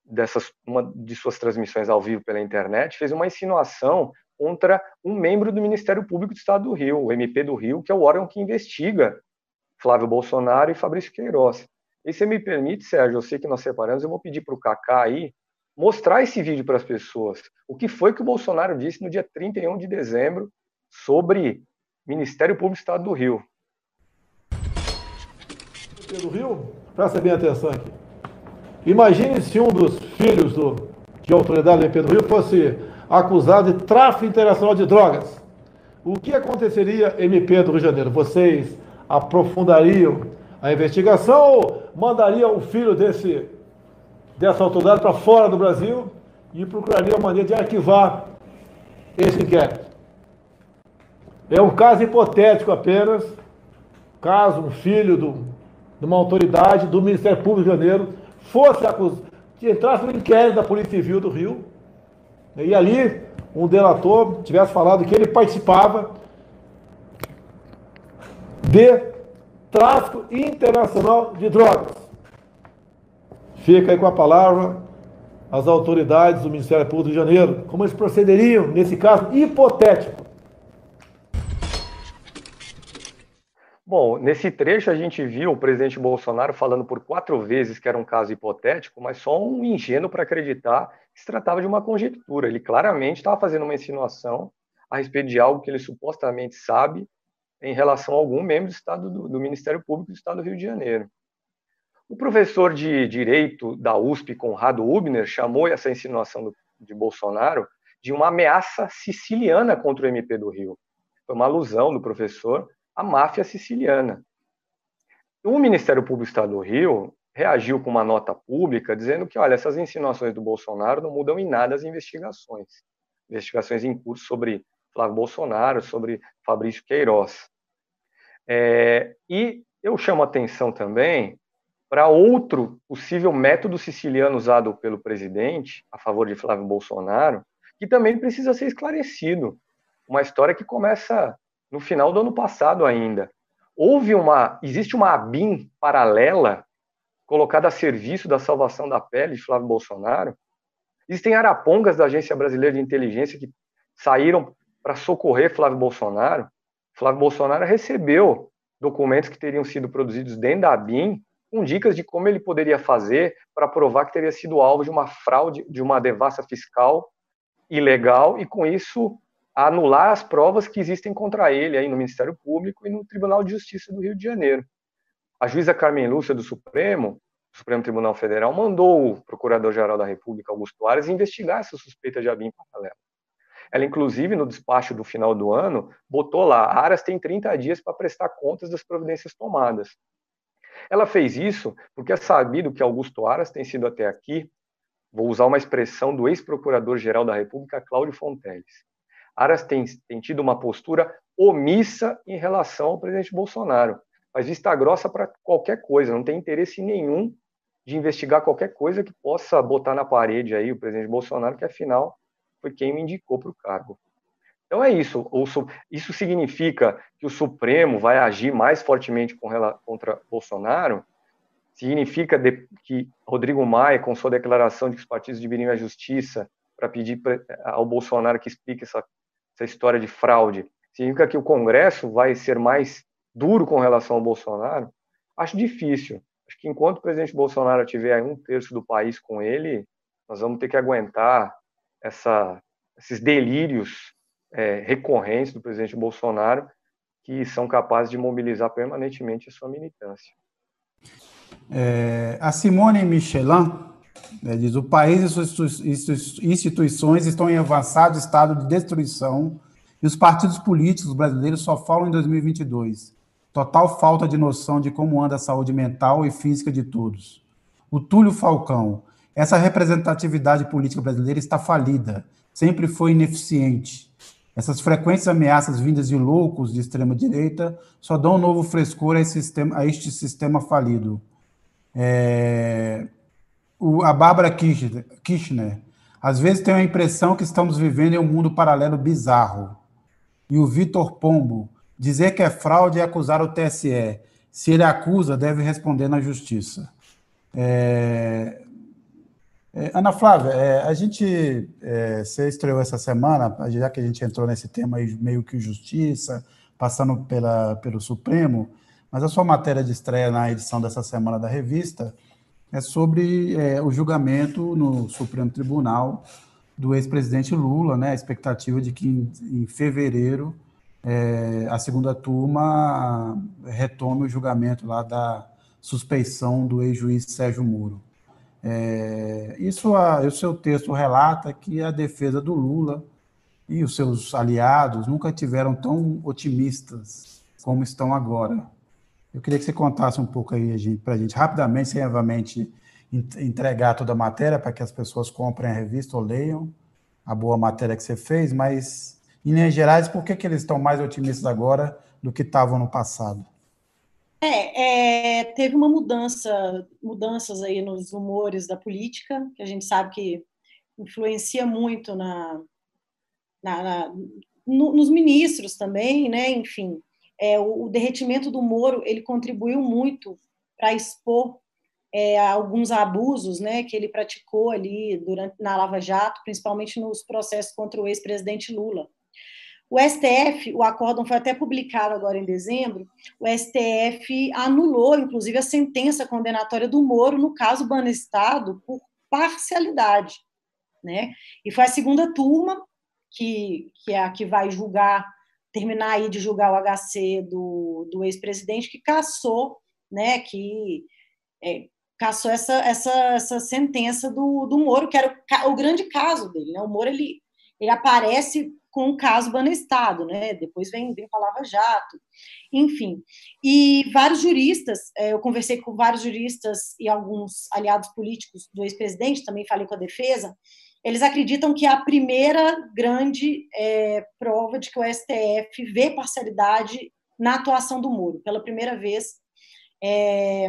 Speaker 6: dessas uma de suas transmissões ao vivo pela internet, fez uma insinuação contra um membro do Ministério Público do Estado do Rio, o MP do Rio, que é o órgão que investiga Flávio Bolsonaro e Fabrício Queiroz. E se me permite, Sérgio, eu sei que nós separamos, eu vou pedir para o Kaká aí mostrar esse vídeo para as pessoas. O que foi que o Bolsonaro disse no dia 31 de dezembro sobre Ministério Público do Estado do Rio.
Speaker 7: Do Rio, presta bem atenção aqui. Imagine se um dos filhos do, de autoridade do MP do Rio fosse acusado de tráfico internacional de drogas. O que aconteceria, MP do Rio de Janeiro? Vocês aprofundariam a investigação ou mandariam o filho desse, dessa autoridade para fora do Brasil e procurariam uma maneira de arquivar esse inquérito? É um caso hipotético apenas, caso um filho do, de uma autoridade do Ministério Público de Janeiro fosse acusado, que entrasse no inquérito da Polícia Civil do Rio, e ali um delator tivesse falado que ele participava de tráfico internacional de drogas. Fica aí com a palavra as autoridades do Ministério Público de Janeiro, como eles procederiam nesse caso hipotético.
Speaker 6: Bom, nesse trecho a gente viu o presidente Bolsonaro falando por quatro vezes que era um caso hipotético, mas só um ingênuo para acreditar que se tratava de uma conjectura. Ele claramente estava fazendo uma insinuação a respeito de algo que ele supostamente sabe em relação a algum membro do Estado do, do Ministério Público do Estado do Rio de Janeiro. O professor de Direito da USP, Conrado Ubner, chamou essa insinuação do, de Bolsonaro de uma ameaça siciliana contra o MP do Rio. Foi uma alusão do professor à máfia siciliana. O Ministério Público do Estado do Rio reagiu com uma nota pública dizendo que, olha, essas insinuações do Bolsonaro não mudam em nada as investigações. Investigações em curso sobre Flávio Bolsonaro, sobre Fabrício Queiroz. É, e eu chamo atenção também para outro possível método siciliano usado pelo presidente a favor de Flávio Bolsonaro, que também precisa ser esclarecido. Uma história que começa no final do ano passado ainda. Houve uma, existe uma ABIN paralela colocada a serviço da salvação da pele de Flávio Bolsonaro. Existem arapongas da Agência Brasileira de Inteligência que saíram para socorrer Flávio Bolsonaro. Flávio Bolsonaro recebeu documentos que teriam sido produzidos dentro da ABIN com dicas de como ele poderia fazer para provar que teria sido alvo de uma fraude, de uma devassa fiscal ilegal e com isso anular as provas que existem contra ele aí no Ministério Público e no Tribunal de Justiça do Rio de Janeiro. A juíza Carmen Lúcia do Supremo, Supremo Tribunal Federal, mandou o Procurador-Geral da República, Augusto Aras, investigar essa suspeita de ABIN paralelo. Ela, inclusive, no despacho do final do ano, botou lá: Aras tem 30 dias para prestar contas das providências tomadas. Ela fez isso porque é sabido que Augusto Aras tem sido até aqui, vou usar uma expressão do ex-procurador-geral da República, Cláudio Fonteles. Aras tem, tem tido uma postura omissa em relação ao presidente Bolsonaro, faz vista grossa para qualquer coisa, não tem interesse nenhum de investigar qualquer coisa que possa botar na parede aí o presidente Bolsonaro, que afinal foi quem me indicou para o cargo. Então é isso. Isso significa que o Supremo vai agir mais fortemente contra Bolsonaro? Significa que Rodrigo Maia, com sua declaração de que os partidos deveriam ir à justiça para pedir ao Bolsonaro que explique essa, essa história de fraude, significa que o Congresso vai ser mais duro com relação ao Bolsonaro? Acho difícil. Acho que enquanto o presidente Bolsonaro tiver um terço do país com ele, nós vamos ter que aguentar essa, esses delírios é, recorrentes do presidente Bolsonaro que são capazes de mobilizar permanentemente a sua militância.
Speaker 2: É, a Simone Michelin né, diz: o país e suas instituições estão em avançado estado de destruição e os partidos políticos brasileiros só falam em 2022. Total falta de noção de como anda a saúde mental e física de todos. O Túlio Falcão: essa representatividade política brasileira está falida, sempre foi ineficiente. Essas frequentes ameaças vindas de loucos de extrema-direita só dão um novo frescor a, sistema, a este sistema falido. É, o, a Bárbara Kirchner, às vezes tenho a impressão que estamos vivendo em um mundo paralelo bizarro. E o Vitor Pombo, dizer que é fraude é acusar o TSE. Se ele acusa, deve responder na justiça. É, é, Ana Flávia, é, a gente, é, você estreou essa semana, já que a gente entrou nesse tema aí, meio que justiça, passando pela, pelo Supremo, mas a sua matéria de estreia na edição dessa semana da revista é sobre é, o julgamento no Supremo Tribunal do ex-presidente Lula, né, a expectativa de que em, em fevereiro é, a segunda turma retome o julgamento lá da suspeição do ex-juiz Sérgio Moro. É, isso, a, o seu texto relata que a defesa do Lula e os seus aliados nunca tiveram tão otimistas como estão agora. Eu queria que você contasse um pouco aí para a gente, rapidamente, sem obviamente entregar toda a matéria para que as pessoas comprem a revista ou leiam a boa matéria que você fez, mas, em linhas gerais, por que, que eles estão mais otimistas agora do que estavam no passado?
Speaker 3: É, é, teve uma mudança, mudanças aí nos humores da política, que a gente sabe que influencia muito na, na, na no, nos ministros também, né? Enfim, é, o, derretimento do Moro ele contribuiu muito para expor é, alguns abusos, né, que ele praticou ali durante na Lava Jato, principalmente nos processos contra o ex-presidente Lula. O STF, o acórdão foi até publicado agora em dezembro, o STF anulou, inclusive, a sentença condenatória do Moro no caso Banestado por parcialidade. Né? E foi a segunda turma, que, que é a que vai julgar terminar aí de julgar o HC do, do ex-presidente que caçou, né, que é, caçou essa, essa, essa sentença do, do Moro, que era o, o grande caso dele, né? O Moro ele, ele aparece com o caso Banestado, né? Depois vem, vem a Lava Jato, enfim. E vários juristas, é, eu conversei com vários juristas e alguns aliados políticos do ex-presidente, também falei com a defesa, eles acreditam que a primeira grande é, prova de que o STF vê parcialidade na atuação do Moro. Pela primeira vez, é,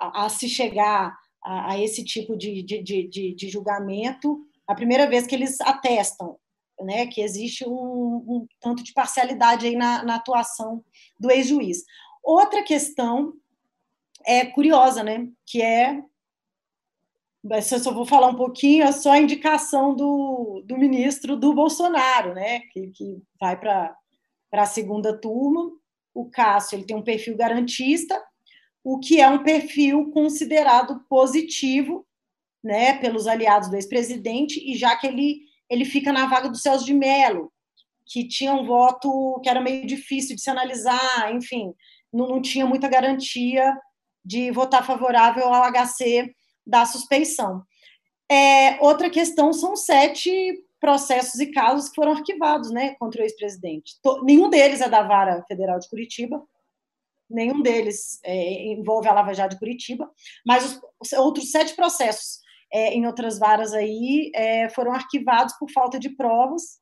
Speaker 3: a, a, se chegar a, a esse tipo de, de, de, de, julgamento, a primeira vez que eles atestam né, que existe um, um tanto de parcialidade aí na, na atuação do ex-juiz. Outra questão é curiosa, né, que é se eu só vou falar um pouquinho, é só a indicação do, do ministro do Bolsonaro, né, que, que vai para a segunda turma. O Cássio ele tem um perfil garantista, o que é um perfil considerado positivo né, pelos aliados do ex-presidente, e já que ele, ele fica na vaga do Celso de Mello, que tinha um voto que era meio difícil de se analisar, enfim, não, não tinha muita garantia de votar favorável ao HC da suspeição. É, outra questão são sete processos e casos que foram arquivados né, contra o ex-presidente. Nenhum deles é da Vara Federal de Curitiba, nenhum deles é, envolve a Lava Jato de Curitiba, mas os, os outros sete processos é, em outras varas aí é, foram arquivados por falta de provas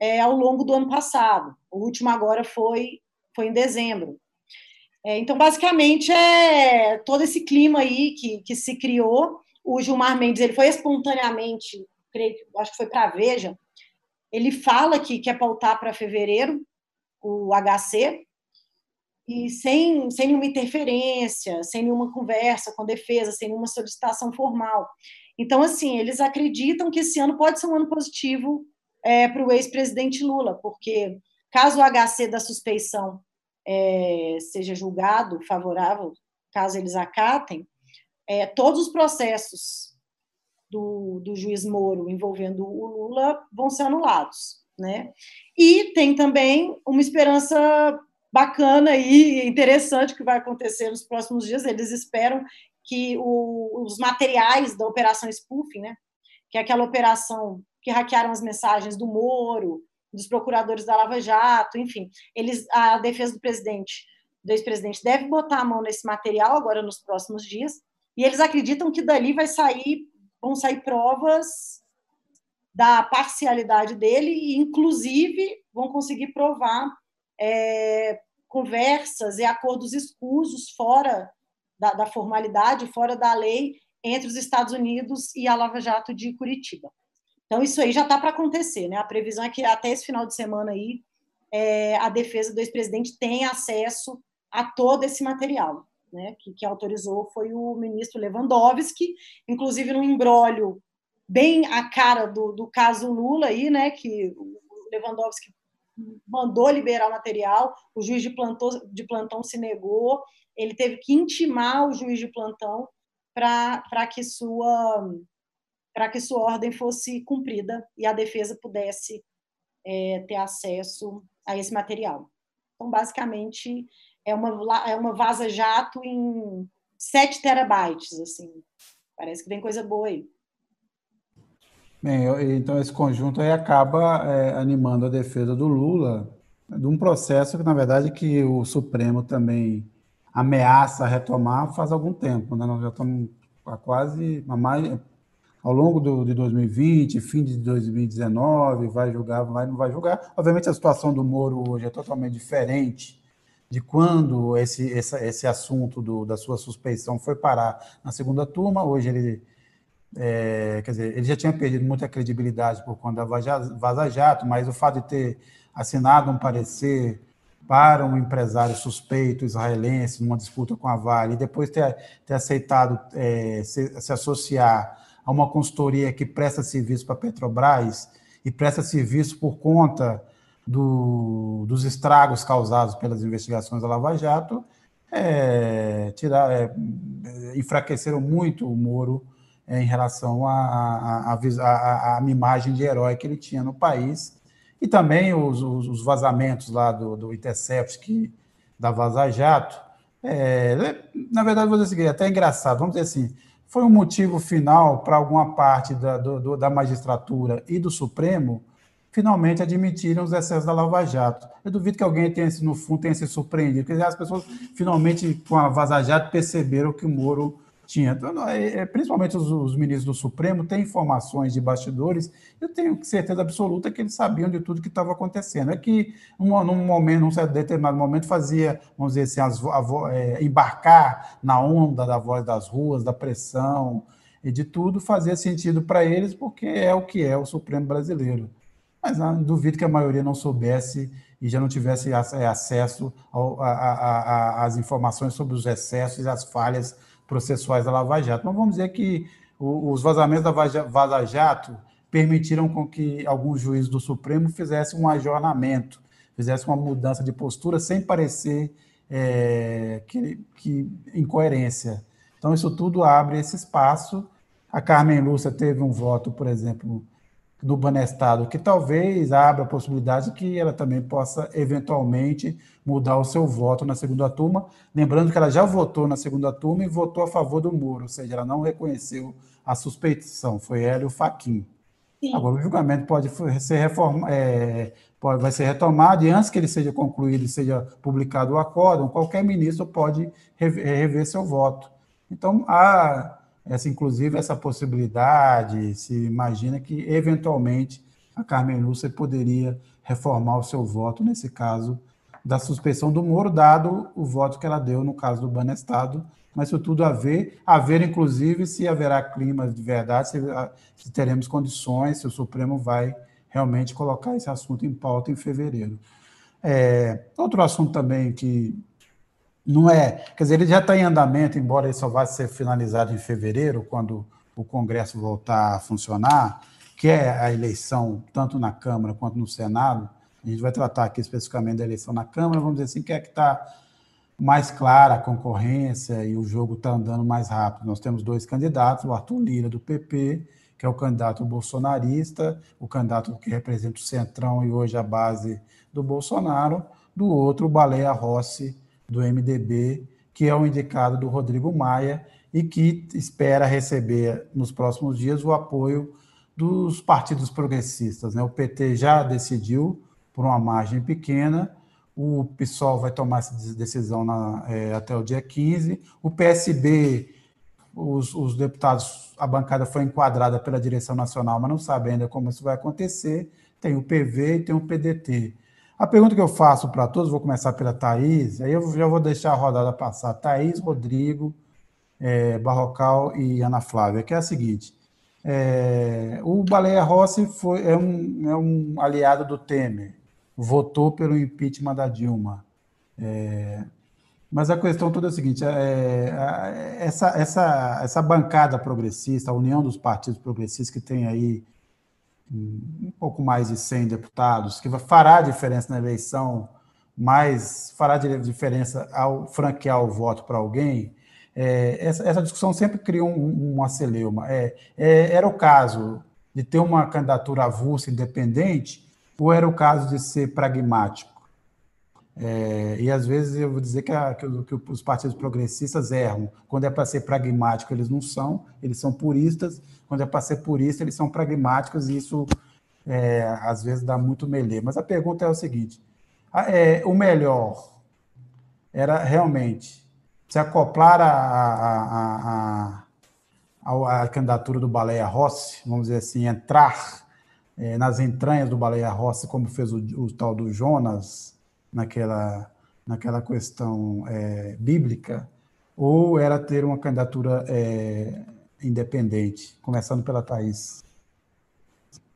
Speaker 3: é, ao longo do ano passado. O último agora foi, foi em dezembro. É, então, basicamente, é todo esse clima aí que, que se criou. O Gilmar Mendes ele foi espontaneamente, creio, acho que foi para a Veja, ele fala que quer pautar para fevereiro o HC, e sem, sem nenhuma interferência, sem nenhuma conversa com defesa, sem nenhuma solicitação formal. Então, assim, eles acreditam que esse ano pode ser um ano positivo é, para o ex-presidente Lula, porque caso o HC da suspeição é, seja julgado favorável, caso eles acatem, é, todos os processos do, do juiz Moro envolvendo o Lula vão ser anulados. Né? E tem também uma esperança bacana e interessante que vai acontecer nos próximos dias. Eles esperam que o, os materiais da operação spoofing, né, que é aquela operação que hackearam as mensagens do Moro, dos procuradores da Lava Jato, enfim, eles, a defesa do presidente, do ex-presidente, deve botar a mão nesse material agora nos próximos dias, e eles acreditam que dali vai sair, vão sair provas da parcialidade dele e, inclusive, vão conseguir provar é, conversas e acordos escusos fora da, da formalidade, fora da lei, entre os Estados Unidos e a Lava Jato de Curitiba. Então, isso aí já está para acontecer, né? A previsão é que até esse final de semana aí é, a defesa do ex-presidente tenha acesso a todo esse material, né? Que, que autorizou foi o ministro Lewandowski, inclusive no embrólio bem a cara do, do caso Lula aí, né? Que o Lewandowski mandou liberar o material, o juiz de plantão, de plantão se negou, ele teve que intimar o juiz de plantão para que sua para que sua ordem fosse cumprida e a defesa pudesse é, ter acesso a esse material. Então, basicamente, é uma, é uma vaza-jato em 7 terabytes, assim. Parece que vem coisa boa aí.
Speaker 2: Bem, então esse conjunto aí acaba é, animando a defesa do Lula de um processo que, na verdade, que o Supremo também ameaça retomar faz algum tempo, né? Nós já estamos há quase mais, ao longo do, de 2020, fim de 2019, vai julgar, vai não vai julgar. Obviamente, a situação do Moro hoje é totalmente diferente de quando esse, esse, esse assunto do, da sua suspeição foi parar na segunda turma. Hoje ele, é, quer dizer, ele já tinha perdido muita credibilidade por conta da Vaza Jato, mas o fato de ter assinado um parecer para um empresário suspeito israelense numa disputa com a Vale e depois ter, ter aceitado é, se, se associar a uma consultoria que presta serviço para a Petrobras e presta serviço por conta do, dos estragos causados pelas investigações da Lava Jato, é, tirar, é, enfraqueceram muito o Moro em relação à imagem de herói que ele tinha no país. e também os, os, os vazamentos lá do, do Intercept, que, da Vaza Jato, é, na verdade, vou dizer o seguinte, é até engraçado, vamos dizer assim, foi um motivo final para alguma parte da, do, da magistratura e do Supremo finalmente admitiram os excessos da Lava Jato. Eu duvido que alguém tenha, no fundo tenha se surpreendido, porque as pessoas finalmente, com a Vaza Jato, perceberam que o Moro tinha. Então, é, é, principalmente os, os, ministros do Supremo têm informações de bastidores, eu tenho certeza absoluta que eles sabiam de tudo que estava acontecendo. É que, num, num momento, num certo determinado momento, fazia, vamos dizer assim, as, a, é, embarcar na onda da voz das ruas, da pressão e de tudo, fazia sentido para eles, porque é o que é o Supremo brasileiro mas não, duvido que a maioria não soubesse e já não tivesse é, acesso às informações sobre os excessos e as falhas processuais da Lava Jato. Mas vamos dizer que os vazamentos da Vaza Jato permitiram com que alguns juízes do Supremo fizessem um ajornamento, fizessem uma mudança de postura sem parecer é, que, que incoerência. Então, isso tudo abre esse espaço. A Carmen Lúcia teve um voto, por exemplo, do Banestado, que talvez abra a possibilidade que ela também possa eventualmente mudar o seu voto na segunda turma, lembrando que ela já votou na segunda turma e votou a favor do Moro, ou seja, ela não reconheceu a suspeição, foi ela e o Faquin. Agora, o julgamento pode ser reforma, é, pode, vai ser retomado e antes que ele seja concluído e seja publicado o acórdão, qualquer ministro pode rever, rever seu voto. Então, há essa inclusive essa possibilidade, se imagina que eventualmente a Carmen Lúcia poderia reformar o seu voto nesse caso da suspensão do Moro, dado o voto que ela deu no caso do Banestado, mas isso tudo a ver, a ver inclusive se haverá clima de verdade, se, se teremos condições, se o Supremo vai realmente colocar esse assunto em pauta em fevereiro. É, outro assunto também que não é. Quer dizer, ele já está em andamento, embora ele só vá ser finalizado em fevereiro, quando o Congresso voltar a funcionar, que é a eleição, tanto na Câmara quanto no Senado. A gente vai tratar aqui especificamente da eleição na Câmara, vamos dizer assim, que é que está mais clara a concorrência e o jogo está andando mais rápido. Nós temos dois candidatos, o Arthur Lira, do PP, que é o candidato bolsonarista, o candidato que representa o Centrão e hoje a base do Bolsonaro, do outro, o Baleia Rossi, do MDB, que é o indicado do Rodrigo Maia e que espera receber nos próximos dias o apoio dos partidos progressistas. Né? O PT já decidiu por uma margem pequena, o PSOL vai tomar essa decisão na, é, até o dia 15, o PSB, os, os, deputados, a bancada foi enquadrada pela direção nacional, mas não sabe ainda como isso vai acontecer, tem o PV e tem o PDT. A pergunta que eu faço para todos, vou começar pela Thaís, aí eu já vou deixar a rodada passar. Thaís, Rodrigo, é, Barrocal e Ana Flávia, que é a seguinte. É, o Baleia Rossi foi, é, um, é um aliado do Temer, votou pelo impeachment da Dilma. É, mas a questão toda é a seguinte: é, é, essa, essa, essa bancada progressista, a união dos partidos progressistas que tem aí um pouco mais de 100 deputados, que fará diferença na eleição, mas fará diferença ao franquear o voto para alguém, é, essa, essa, discussão sempre criou um, celeuma. É, é, era o caso de ter uma candidatura avulsa independente, ou era o caso de ser pragmático? É, e às vezes eu vou dizer que, a, que, que, os partidos progressistas erram. Quando é para ser pragmático, eles não são, eles são puristas. Quando é para ser purista, eles são pragmáticos, e isso é, às vezes dá muito melê. Mas a pergunta é o seguinte: é, o melhor era realmente se acoplar a, a, a, a candidatura do Baleia Rossi, vamos dizer assim, entrar é, nas entranhas do Baleia Rossi, como fez o, o tal do Jonas naquela, naquela questão é, bíblica, ou era ter uma candidatura é, independente? Começando pela Thais.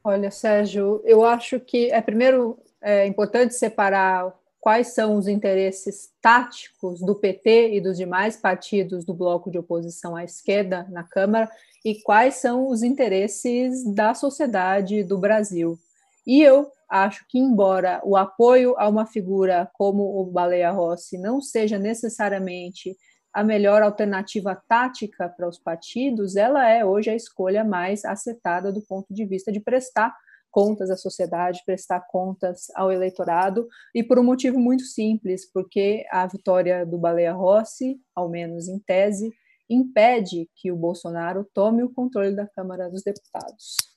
Speaker 4: Olha, Sérgio, eu acho que é primeiro é importante separar quais são os interesses táticos do PT e dos demais partidos do bloco de oposição à esquerda na Câmara e quais são os interesses da sociedade do Brasil. E eu acho que, embora o apoio a uma figura como o Baleia Rossi não seja necessariamente a melhor alternativa tática para os partidos, ela é hoje a escolha mais acertada do ponto de vista de prestar contas à sociedade, prestar contas ao eleitorado, e por um motivo muito simples, porque a vitória do Baleia Rossi, ao menos em tese, impede que o Bolsonaro tome o controle da Câmara dos Deputados.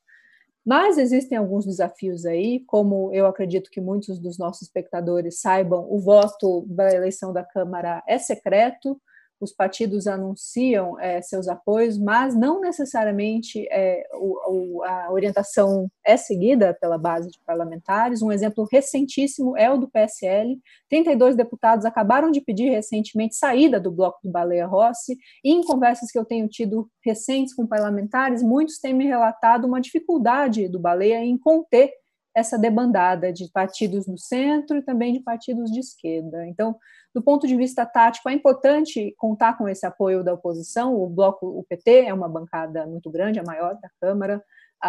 Speaker 4: Mas existem alguns desafios aí, como eu acredito que muitos dos nossos espectadores saibam, o voto da eleição da Câmara é secreto, os partidos anunciam é, seus apoios, mas não necessariamente é, o, o, a orientação é seguida pela base de parlamentares. Um exemplo recentíssimo é o do PSL. 32 deputados acabaram de pedir recentemente saída do bloco do Baleia Rossi, e em conversas que eu tenho tido recentes com parlamentares, muitos têm me relatado uma dificuldade do Baleia em conter essa debandada de partidos do centro e também de partidos de esquerda. Então, do ponto de vista tático, é importante contar com esse apoio da oposição. O bloco, o PT é uma bancada muito grande, a maior da Câmara.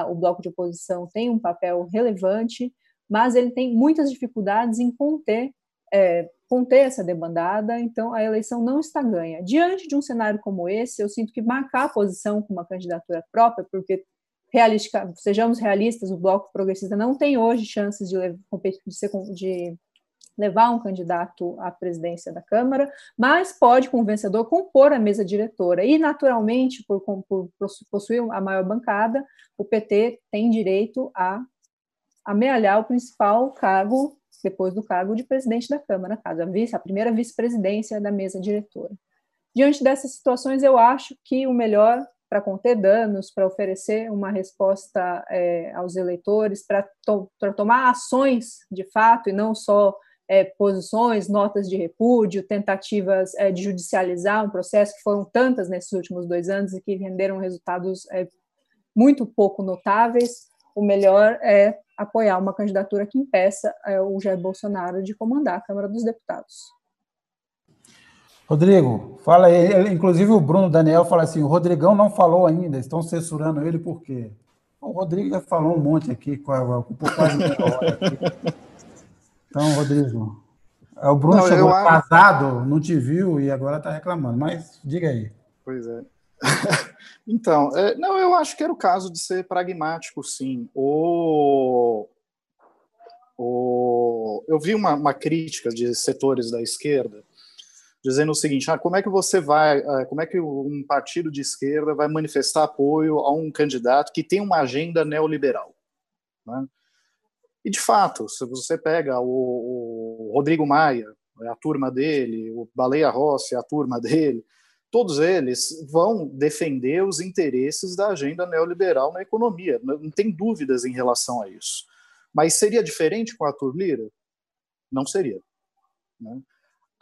Speaker 4: O bloco de oposição tem um papel relevante, mas ele tem muitas dificuldades em conter, é, conter essa debandada. Então, a eleição não está ganha. Diante de um cenário como esse, eu sinto que marcar a posição com uma candidatura própria, porque realista, sejamos realistas, o bloco progressista não tem hoje chances de, de, de, de levar um candidato à presidência da Câmara, mas pode, com o vencedor, compor a mesa diretora. E, naturalmente, por, por possuir a maior bancada, o PT tem direito a amealhar o principal cargo, depois do cargo de presidente da Câmara, caso a, vice, a primeira vice-presidência da mesa diretora. Diante dessas situações, eu acho que o melhor para conter danos, para oferecer uma resposta é, aos eleitores, para to tomar ações de fato e não só é, posições, notas de repúdio, tentativas é, de judicializar um processo que foram tantas nesses últimos dois anos e que renderam resultados é, muito pouco notáveis, o melhor é apoiar uma candidatura que impeça é, o Jair Bolsonaro de comandar a Câmara dos Deputados.
Speaker 2: Rodrigo, fala aí. Inclusive o Bruno Daniel fala assim: o Rodrigão não falou ainda, estão censurando ele por quê? O Rodrigo já falou um monte aqui, ocupou quase meia hora aqui. Então, Rodrigo, é, o Bruno não, chegou eu... casado, não te viu e agora está reclamando, mas diga aí.
Speaker 5: Pois é. então, é, não, eu acho que era o caso de ser pragmático, sim. O, o, eu vi uma, uma crítica de setores da esquerda dizendo o seguinte: ah, como é que você vai, ah, como é que um partido de esquerda vai manifestar apoio a um candidato que tem uma agenda neoliberal? Né? E, de fato, se você pega o, o Rodrigo Maia, é a turma dele, o Baleia Rossi, a turma dele, todos eles vão defender os interesses da agenda neoliberal na economia, não tem dúvidas em relação a isso. Mas seria diferente com a Arthur? Não seria. Né?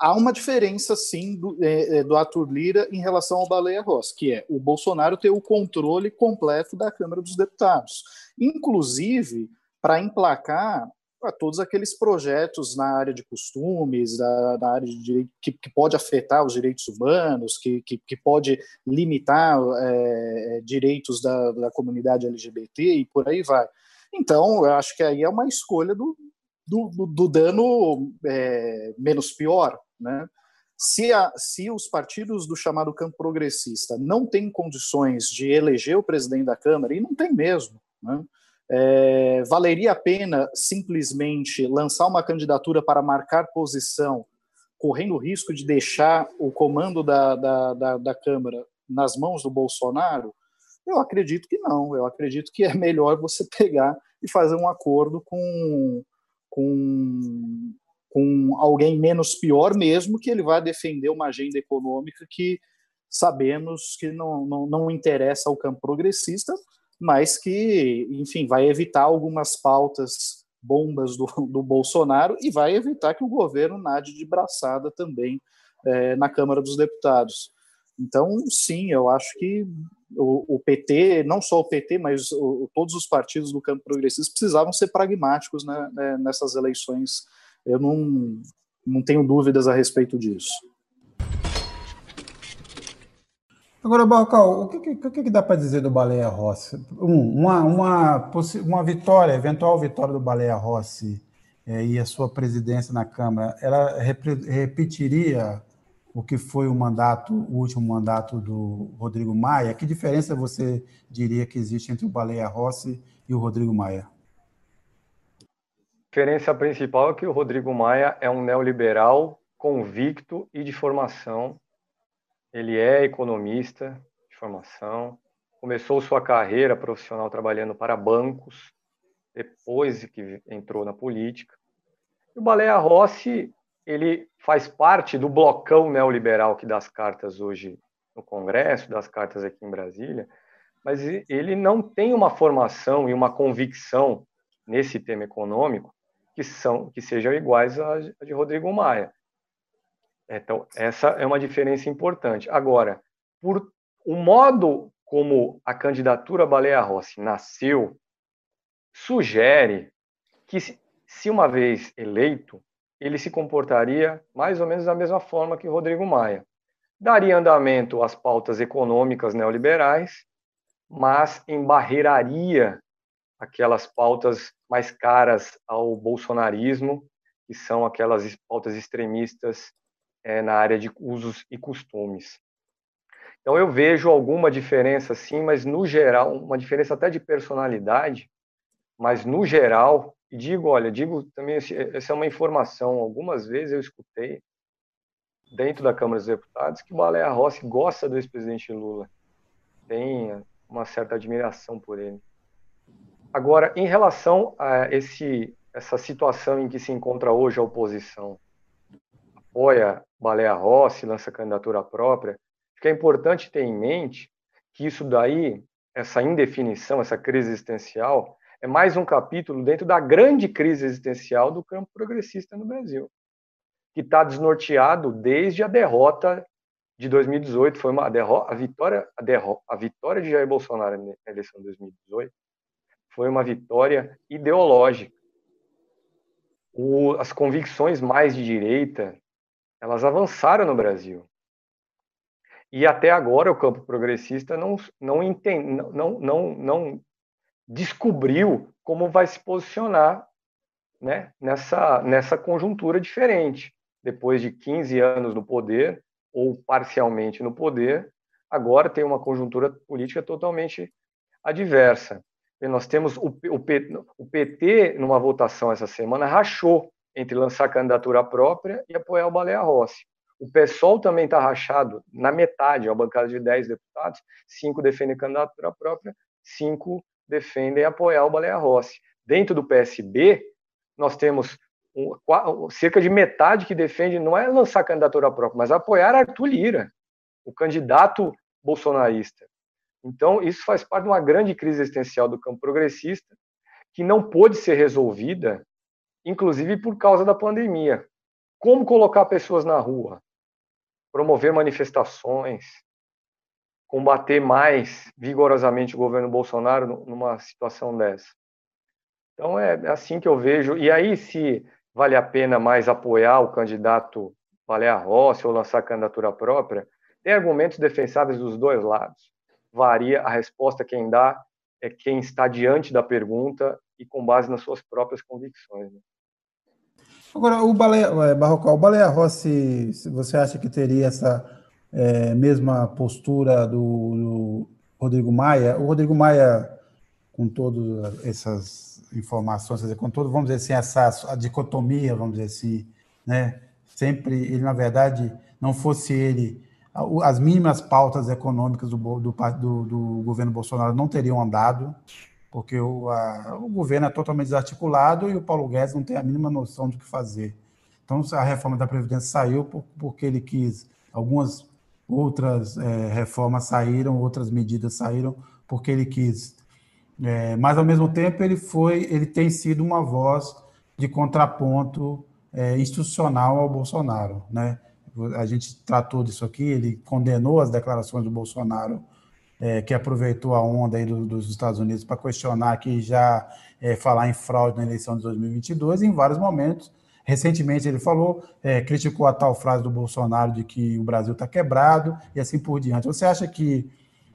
Speaker 5: Há uma diferença, sim, do, é, é, do Arthur Lira em relação ao Baleia Rossi, que é o Bolsonaro ter o controle completo da Câmara dos Deputados. Inclusive, para emplacar a todos aqueles projetos na área de costumes, da, da área de direito, que, que, pode afetar os direitos humanos, que, que, que pode limitar é, direitos da, da comunidade LGBT e por aí vai. Então, eu acho que aí é uma escolha do, do, do, do dano é, menos pior, né? Se, a, se os partidos do chamado campo progressista não têm condições de eleger o presidente da Câmara, e não tem mesmo, né? É, valeria a pena simplesmente lançar uma candidatura para marcar posição, correndo o risco de deixar o comando da, da, da, da Câmara nas mãos do Bolsonaro? Eu acredito que não. Eu acredito que é melhor você pegar e fazer um acordo com, com, com alguém menos pior, mesmo que ele vá defender uma agenda econômica que sabemos que não, não, não interessa ao campo progressista, mas que, enfim, vai evitar algumas pautas bombas do, do Bolsonaro e vai evitar que o governo nade de braçada também é, na Câmara dos Deputados. Então, sim, eu acho que o, o PT, não só o PT, mas o, todos os partidos do campo progressista precisavam ser pragmáticos né, né, nessas eleições. Eu não, não tenho dúvidas a respeito disso.
Speaker 2: Agora, Balcal, o que, que, que dá para dizer do Baleia Rossi? Um, uma, uma, uma vitória, eventual vitória do Baleia Rossi é, e a sua presidência na Câmara, ela repetiria o que foi o mandato, o último mandato do Rodrigo Maia? Que diferença você diria que existe entre o Baleia Rossi e o Rodrigo Maia?
Speaker 6: diferença principal é que o Rodrigo Maia é um neoliberal convicto e de formação. Ele é economista de formação, começou sua carreira profissional trabalhando para bancos, depois que entrou na política. E o Baleia Rossi, ele faz parte do blocão neoliberal que dá as cartas hoje no Congresso, das cartas aqui em Brasília, mas ele não tem uma formação e uma convicção nesse tema econômico que são que sejam iguais à de Rodrigo Maia. Então, essa é uma diferença importante. Agora, por o modo como a candidatura Baleia Rossi nasceu, sugere que, se uma vez eleito, ele se comportaria mais ou menos da mesma forma que Rodrigo Maia. Daria andamento às pautas econômicas neoliberais, mas embarreiraria aquelas pautas mais caras ao bolsonarismo, que são aquelas pautas extremistas é, na área de usos e costumes. Então eu vejo alguma diferença sim, mas no geral, uma diferença até de personalidade, mas no geral, e digo, olha, digo também, essa é uma informação, algumas vezes eu escutei dentro da Câmara dos Deputados que o Baleia Rossi gosta do ex-presidente Lula, tem uma certa admiração por ele. Agora, em relação a esse, essa situação em que se encontra hoje a oposição, apoia Baleia Rossi, lança candidatura própria, que é importante ter em mente que isso daí, essa indefinição, essa crise existencial, é mais um capítulo dentro da grande crise existencial do campo progressista no Brasil, que está desnorteado desde a derrota de 2018, foi uma derrota, a vitória, a, derrota, a vitória de Jair Bolsonaro na eleição de 2018 foi uma vitória ideológica. O, as convicções mais de direita, elas avançaram no Brasil. E até agora o campo progressista não, não, entende, não, não, não descobriu como vai se posicionar né, nessa, nessa conjuntura diferente. Depois de 15 anos no poder, ou parcialmente no poder, agora tem uma conjuntura política totalmente adversa. E nós temos o, o, o PT, numa votação essa semana, rachou entre lançar candidatura própria e apoiar o Baleia Rossi. O PSOL também está rachado na metade, é uma bancada de 10 deputados, cinco defendem candidatura própria, cinco defendem apoiar o Baleia Rossi. Dentro do PSB, nós temos um, cerca de metade que defende não é lançar candidatura própria, mas apoiar Arthur Lira, o candidato bolsonarista. Então, isso faz parte de uma grande crise existencial do campo progressista, que não pôde ser resolvida, inclusive por causa da pandemia. Como colocar pessoas na rua? Promover manifestações, combater mais vigorosamente o governo Bolsonaro numa situação dessa. Então é assim que eu vejo. E aí, se vale a pena mais apoiar o candidato Valéa Rossi ou lançar candidatura própria, tem argumentos defensáveis dos dois lados. Varia a resposta quem dá é quem está diante da pergunta e com base nas suas próprias convicções. Né?
Speaker 2: Agora, o Baleia, é, o Baleia Rossi, você acha que teria essa é, mesma postura do, do, Rodrigo Maia. O Rodrigo Maia, com todas essas informações, dizer, com todo, vamos dizer assim, essa dicotomia, vamos dizer assim, né? Sempre, ele, na verdade, não fosse ele, as mínimas pautas econômicas do, do, do, do governo Bolsonaro não teriam andado, porque o, a, o governo é totalmente desarticulado e o Paulo Guedes não tem a mínima noção do que fazer. Então, a reforma da Previdência saiu porque ele quis algumas outras é, reformas saíram, outras medidas saíram porque ele quis. É, mas ao mesmo tempo ele foi, ele tem sido uma voz de contraponto é, institucional ao Bolsonaro, né? A gente tratou disso aqui, ele condenou as declarações do Bolsonaro, é, que aproveitou a onda aí do, dos Estados Unidos para questionar que já é, falar em fraude na eleição de 2022, em vários momentos Recentemente ele falou, é, criticou a tal frase do Bolsonaro de que o Brasil está quebrado e assim por diante. Você acha que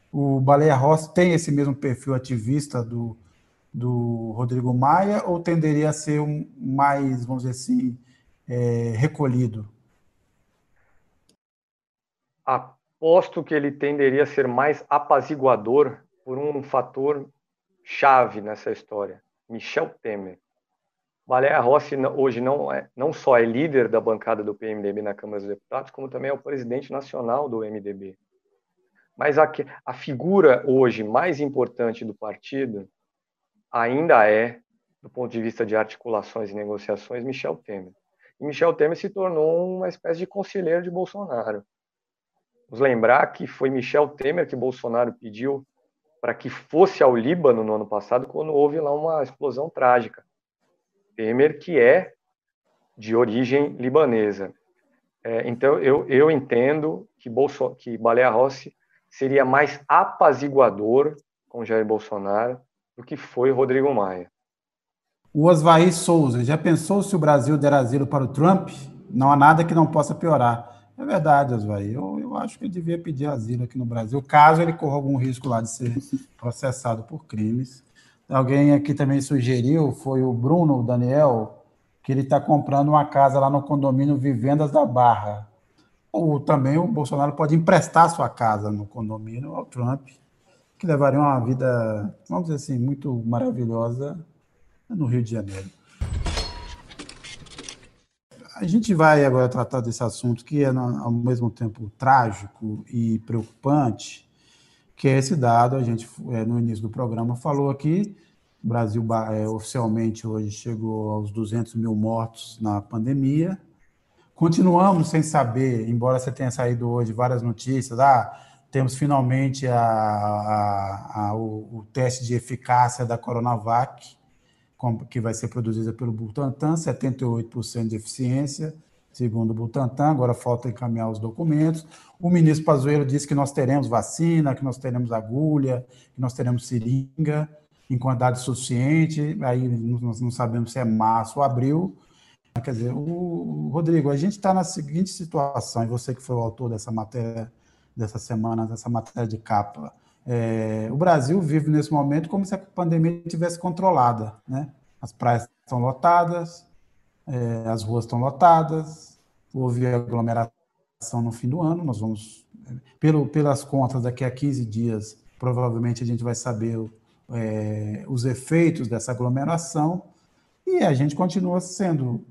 Speaker 2: o Baleia Rossi tem esse mesmo perfil ativista do, do Rodrigo Maia ou tenderia a ser um mais, vamos dizer assim, é, recolhido?
Speaker 6: Aposto que ele tenderia a ser mais apaziguador por um fator chave nessa história: Michel Temer. Baleia Rossi hoje não, é, não só é líder da bancada do PMDB na Câmara dos Deputados, como também é o presidente nacional do MDB. Mas a, a figura hoje mais importante do partido ainda é, do ponto de vista de articulações e negociações, Michel Temer. E Michel Temer se tornou uma espécie de conselheiro de Bolsonaro. Vamos lembrar que foi Michel Temer que Bolsonaro pediu para que fosse ao Líbano no ano passado, quando houve lá uma explosão trágica. Temer, que é de origem libanesa. É, então, eu, eu entendo que, Bolso, que Baleia Rossi seria mais apaziguador com Jair Bolsonaro do que foi Rodrigo Maia.
Speaker 2: O Osvaí Souza, já pensou se o Brasil der asilo para o Trump? Não há nada que não possa piorar. É verdade, Osvaí. Eu, eu acho que ele devia pedir asilo aqui no Brasil, caso ele corra algum risco lá de ser processado por crimes. Alguém aqui também sugeriu, foi o Bruno Daniel, que ele está comprando uma casa lá no condomínio Vivendas da Barra. Ou também o Bolsonaro pode emprestar sua casa no condomínio ao Trump, que levaria uma vida, vamos dizer assim, muito maravilhosa no Rio de Janeiro. A gente vai agora tratar desse assunto que é ao mesmo tempo trágico e preocupante, que é esse dado, a gente é, no início do programa falou aqui, o Brasil é, oficialmente hoje chegou aos 200 mil mortos na pandemia, continuamos sem saber, embora você tenha saído hoje várias notícias, ah, temos finalmente a, a, a, o, o, teste de eficácia da Coronavac, que vai ser produzida pelo Butantan, 78% de eficiência, segundo o Butantan, agora falta encaminhar os documentos. O ministro Pazuello disse que nós teremos vacina, que nós teremos agulha, que nós teremos seringa em quantidade suficiente, aí nós não sabemos se é março ou abril. Quer dizer, o Rodrigo, a gente está na seguinte situação, e você que foi o autor dessa matéria dessa semana, dessa matéria de capa, é, o Brasil vive nesse momento como se a pandemia estivesse controlada. Né? As praias estão lotadas, é, as ruas estão lotadas, houve aglomeração no fim do ano. Nós vamos, pelo, pelas contas, daqui a 15 dias, provavelmente a gente vai saber é, os efeitos dessa aglomeração. E a gente continua sendo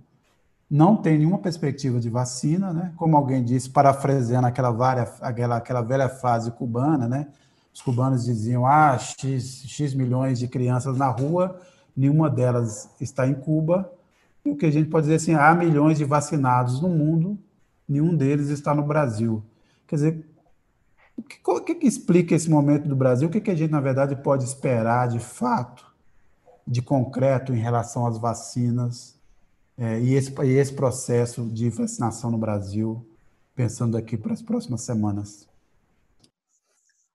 Speaker 2: não tem nenhuma perspectiva de vacina, né? Como alguém disse, parafraseando aquela, vária, aquela, aquela velha frase cubana, né? Os cubanos diziam: ah, X, X milhões de crianças na rua, nenhuma delas está em Cuba. E o que a gente pode dizer assim: há milhões de vacinados no mundo, nenhum deles está no Brasil. Quer dizer, o que, o que, explica esse momento do Brasil? O que, que a gente, na verdade, pode esperar de fato, de concreto, em relação às vacinas é, e, esse, e esse processo de vacinação no Brasil, pensando aqui para as próximas semanas?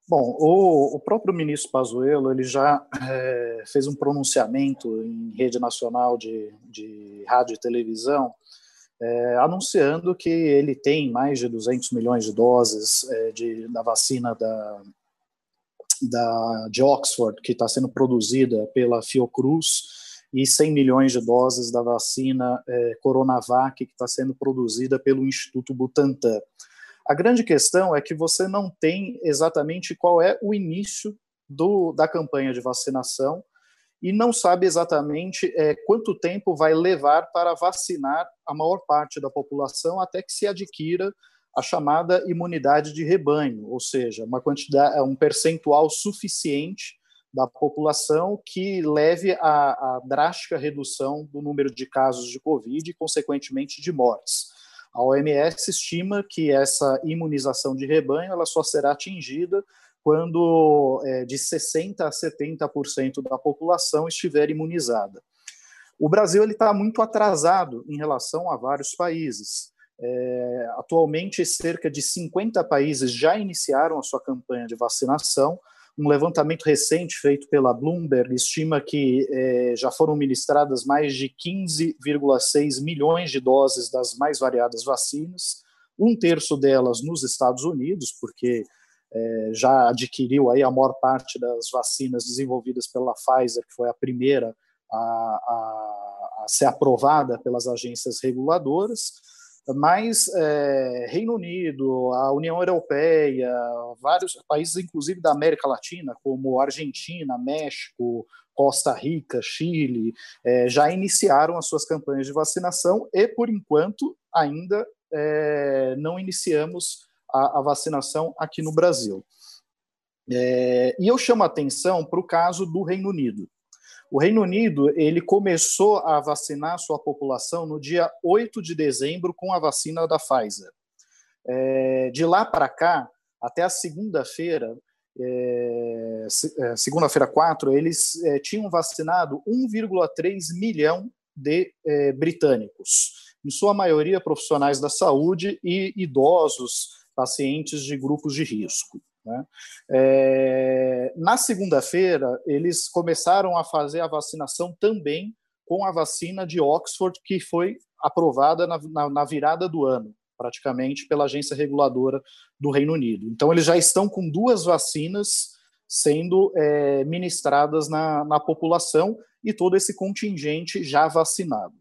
Speaker 5: Bom, o, o, próprio ministro Pazuello ele já é, fez um pronunciamento em rede nacional de, de rádio e televisão é, anunciando que ele tem mais de 200 milhões de doses é, de, da vacina da, da, de Oxford, que está sendo produzida pela Fiocruz, e 100 milhões de doses da vacina é, Coronavac, que está sendo produzida pelo Instituto Butantan. A grande questão é que você não tem exatamente qual é o início do, da campanha de vacinação e não sabe exatamente é, quanto tempo vai levar para vacinar a maior parte da população até que se adquira a chamada imunidade de rebanho, ou seja, uma quantidade, um percentual suficiente da população que leve a drástica redução do número de casos de Covid e, consequentemente, de mortes. A OMS estima que essa imunização de rebanho ela só será atingida quando é, de 60% a 70% da população estiver imunizada. O Brasil está muito atrasado em relação a vários países. É, atualmente, cerca de 50 países já iniciaram a sua campanha de vacinação, um levantamento recente feito pela Bloomberg estima que é, já foram ministradas mais de 15,6 milhões de doses das mais variadas vacinas, um terço delas nos Estados Unidos, porque é, já adquiriu aí a maior parte das vacinas desenvolvidas pela Pfizer, que foi a primeira a, a, a ser aprovada pelas agências reguladoras. mas é, Reino Unido, a União Europeia, vários países, inclusive da América Latina, como Argentina, México, Costa Rica, Chile, é, já iniciaram as suas campanhas de vacinação e, por enquanto, ainda é, não iniciamos a, a, vacinação aqui no Brasil. É, e eu chamo a atenção para o caso do Reino Unido. O Reino Unido ele começou a vacinar sua população no dia 8 de dezembro com a vacina da Pfizer. É, de lá para cá, até a segunda-feira, é, é segunda-feira 4, eles é, tinham vacinado 1,3 milhão de é, britânicos, em sua maioria profissionais da saúde e idosos, pacientes de grupos de risco. Né? É, na segunda-feira, eles começaram a fazer a vacinação também com a vacina de Oxford, que foi aprovada na, na, na virada do ano, praticamente, pela agência reguladora do Reino Unido. Então, eles já estão com duas vacinas sendo é, ministradas na, na população e todo esse contingente já vacinado.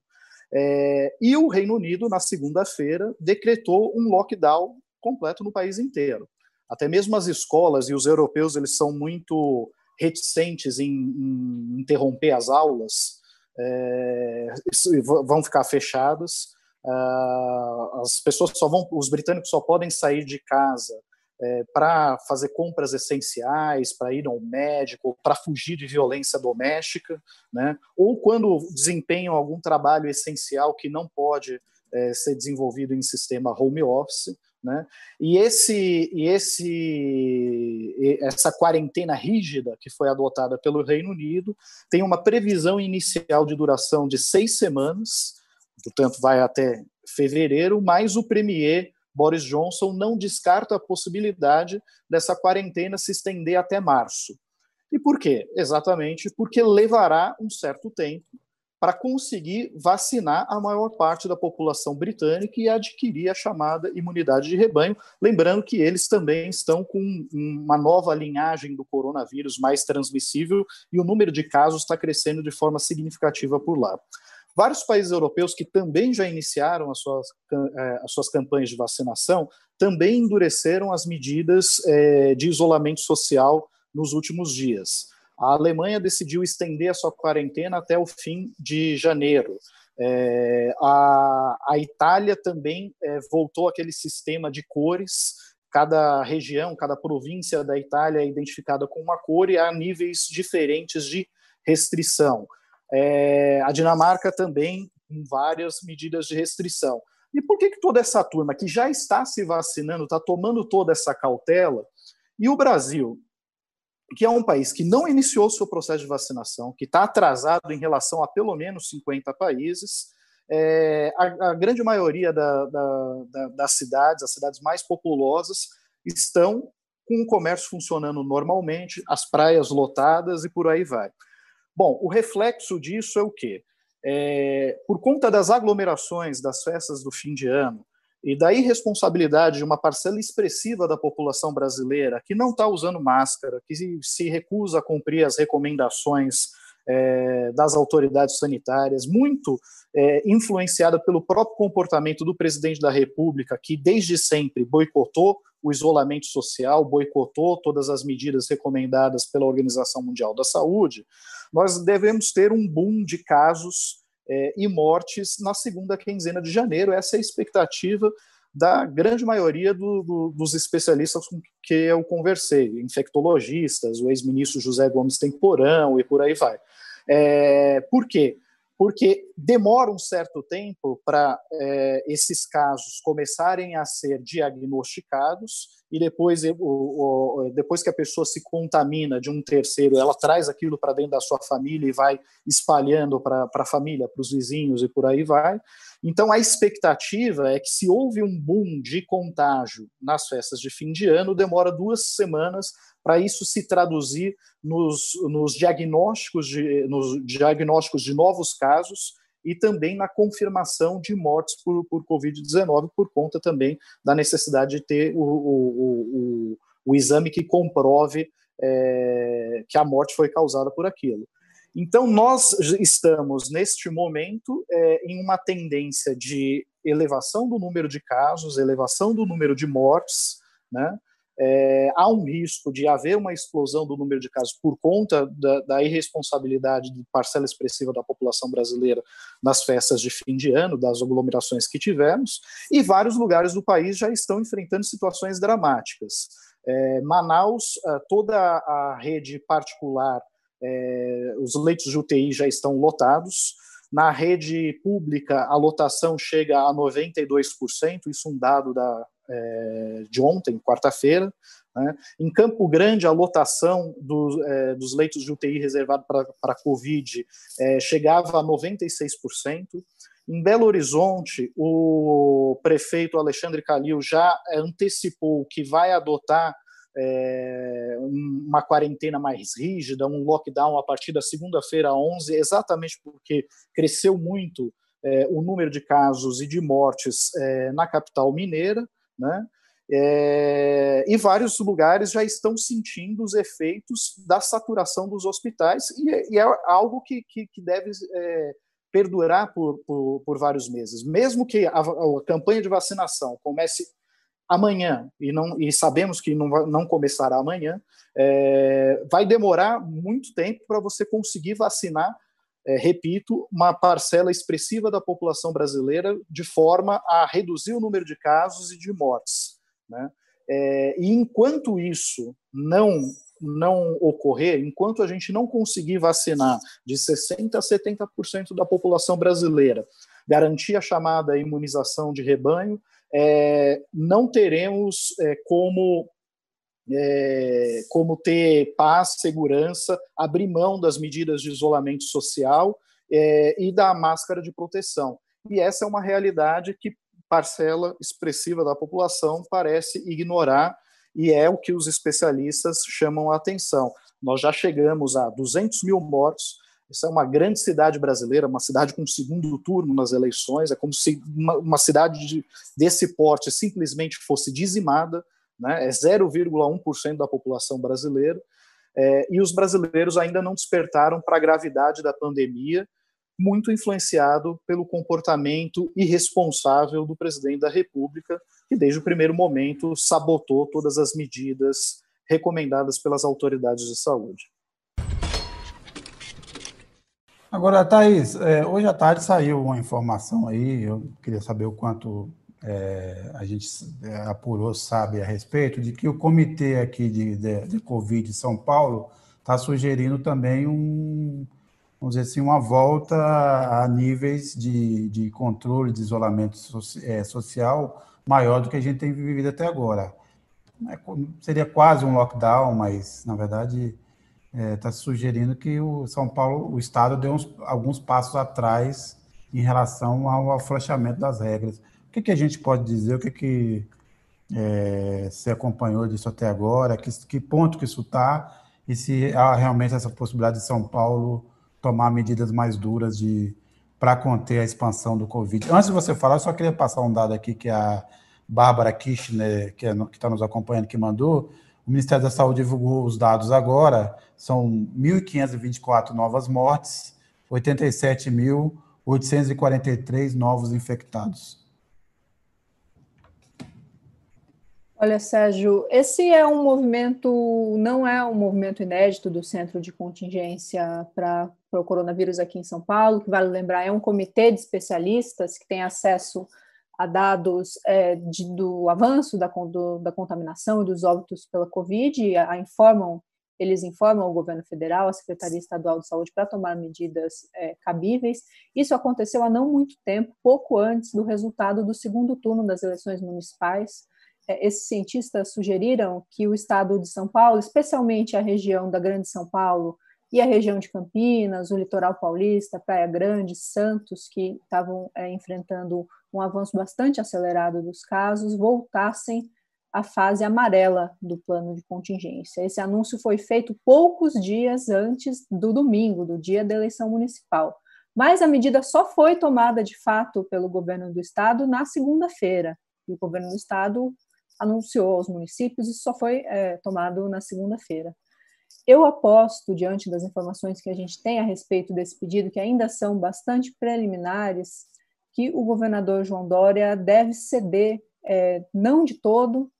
Speaker 5: É, e o Reino Unido, na segunda-feira, decretou um lockdown completo no país inteiro até mesmo as escolas e os europeus eles são muito reticentes em, em interromper as aulas, é, vão ficar fechadas. Uh, as pessoas só vão, os britânicos só podem sair de casa é, para fazer compras essenciais, para ir ao médico, para fugir de violência doméstica, né? ou quando desempenham algum trabalho essencial que não pode é, ser desenvolvido em sistema home office. Né? E, esse, e esse, essa quarentena rígida que foi adotada pelo Reino Unido tem uma previsão inicial de duração de seis semanas, portanto, vai até fevereiro, mas o Premier Boris Johnson não descarta a possibilidade dessa quarentena se estender até março. E por quê? Exatamente porque levará um certo tempo para conseguir vacinar a maior parte da população britânica e adquirir a chamada imunidade de rebanho. Lembrando que eles também estão com uma nova linhagem do coronavírus mais transmissível e o número de casos está crescendo de forma significativa por lá. Vários países europeus que também já iniciaram as suas, eh, as suas campanhas de vacinação também endureceram as medidas eh, de isolamento social nos últimos dias. A Alemanha decidiu estender a sua quarentena até o fim de janeiro. É, a, a, Itália também é, voltou aquele sistema de cores. Cada região, cada província da Itália é identificada com uma cor e há níveis diferentes de restrição. É, a Dinamarca também com várias medidas de restrição. E por que, que toda essa turma que já está se vacinando, está tomando toda essa cautela, e o Brasil, que é um país que não iniciou seu processo de vacinação, que está atrasado em relação a pelo menos 50 países. É, a, a, grande maioria da, da, da, das cidades, as cidades mais populosas, estão com o comércio funcionando normalmente, as praias lotadas e por aí vai. Bom, o reflexo disso é o quê? É, por conta das aglomerações das festas do fim de ano, e da irresponsabilidade de uma parcela expressiva da população brasileira que não está usando máscara, que se recusa a cumprir as recomendações é, das autoridades sanitárias, muito é, influenciada pelo próprio comportamento do presidente da República, que desde sempre boicotou o isolamento social, boicotou todas as medidas recomendadas pela Organização Mundial da Saúde, nós devemos ter um boom de casos é, e mortes na segunda quinzena de janeiro. Essa é a expectativa da grande maioria do, do, dos especialistas com que eu conversei, infectologistas, o ex-ministro José Gomes Temporão e por aí vai. É, por quê? Porque demora um certo tempo para é, esses casos começarem a ser diagnosticados e depois, o, o, depois que a pessoa se contamina de um terceiro, ela traz aquilo para dentro da sua família e vai espalhando para a família, para os vizinhos e por aí vai. Então, a expectativa é que, se houve um boom de contágio nas festas de fim de ano, demora duas semanas para isso se traduzir nos, nos, diagnósticos de, nos diagnósticos de novos casos e também na confirmação de mortes por, por Covid-19, por conta também da necessidade de ter o, o, o, o exame que comprove é, que a morte foi causada por aquilo. Então, nós estamos, neste momento, é, em uma tendência de elevação do número de casos, elevação do número de mortes, né? É, há um risco de haver uma explosão do número de casos por conta da, da, irresponsabilidade de parcela expressiva da população brasileira nas festas de fim de ano, das aglomerações que tivemos, e vários lugares do país já estão enfrentando situações dramáticas. É, Manaus, toda a rede particular, é, os leitos de UTI já estão lotados, na rede pública, a lotação chega a 92%, isso é um dado da, é, de ontem, quarta-feira. Né? Em Campo Grande, a lotação do, é, dos leitos de UTI reservados para a Covid é, chegava a 96%. Em Belo Horizonte, o prefeito Alexandre Calil já antecipou que vai adotar é, uma quarentena mais rígida, um lockdown a partir da segunda-feira 11, exatamente porque cresceu muito é, o número de casos e de mortes é, na capital mineira, né? É, e vários lugares já estão sentindo os efeitos da saturação dos hospitais, e, e é algo que, que, que deve é, perdurar por, por, por, vários meses. Mesmo que a, a campanha de vacinação comece amanhã, e, não, e sabemos que não, não começará amanhã, é, vai demorar muito tempo para você conseguir vacinar, é, repito, uma parcela expressiva da população brasileira de forma a reduzir o número de casos e de mortes. Né? É, e enquanto isso não não ocorrer, enquanto a gente não conseguir vacinar de 60% a 70% da população brasileira, garantir a chamada imunização de rebanho, é, não teremos é, como é, como ter paz, segurança, abrir mão das medidas de isolamento social é, e da máscara de proteção. E essa é uma realidade que parcela expressiva da população parece ignorar e é o que os especialistas chamam a atenção. Nós já chegamos a 200 mil mortos, essa é uma grande cidade brasileira, uma cidade com segundo turno nas eleições. É como se uma, uma cidade de, desse porte simplesmente fosse dizimada, né? é 0,1% da população brasileira. É, e os brasileiros ainda não despertaram para a gravidade da pandemia, muito influenciado pelo comportamento irresponsável do presidente da República, que desde o primeiro momento sabotou todas as medidas recomendadas pelas autoridades de saúde.
Speaker 2: Agora, Thaís, é, hoje à tarde saiu uma informação aí, eu queria saber o quanto é, a gente é, apurou, sabe a respeito, de que o comitê aqui de, de, de Covid de São Paulo está sugerindo também um, vamos dizer assim, uma volta a níveis de, de controle de isolamento é, social maior do que a gente tem vivido até agora. É, seria quase um lockdown, mas, na verdade, está é, sugerindo que o São Paulo, o Estado, deu uns, alguns passos atrás em relação ao afrouxamento das regras. O que, que a gente pode dizer? O que, que é, você acompanhou disso até agora? Que, que ponto que isso está? E se há realmente essa possibilidade de São Paulo tomar medidas mais duras de para conter a expansão do Covid. Antes de você falar, eu só queria passar um dado aqui que a Bárbara Kirchner, que é está nos acompanhando, que mandou. O Ministério da Saúde divulgou os dados agora, são 1.524 novas mortes, 87.843 novos infectados.
Speaker 4: Olha, Sérgio, esse é um movimento, não é um movimento inédito do Centro de Contingência para o Coronavírus aqui em São Paulo, que vale lembrar, é um comitê de especialistas que tem acesso a dados é, de, do avanço da, do, da contaminação e dos óbitos pela Covid, a, a, informam, eles informam o governo federal, a Secretaria Estadual de Saúde, para tomar medidas é, cabíveis. Isso aconteceu há não muito tempo, pouco antes do resultado do segundo turno das eleições municipais. É, esses cientistas sugeriram que o estado de São Paulo, especialmente a região da Grande São Paulo, e a região de Campinas, o litoral paulista, Praia Grande, Santos, que estavam é, enfrentando um avanço bastante acelerado dos casos, voltassem à fase amarela do plano de contingência. Esse anúncio foi feito poucos dias antes do domingo, do dia da eleição municipal. Mas a medida só foi tomada de fato pelo governo do estado na segunda-feira. E o governo do estado anunciou aos municípios e só foi é, tomado na segunda-feira. Eu aposto, diante das informações que a gente tem a respeito desse pedido, que ainda são bastante preliminares, que o governador João Dória deve ceder, é, não de todo,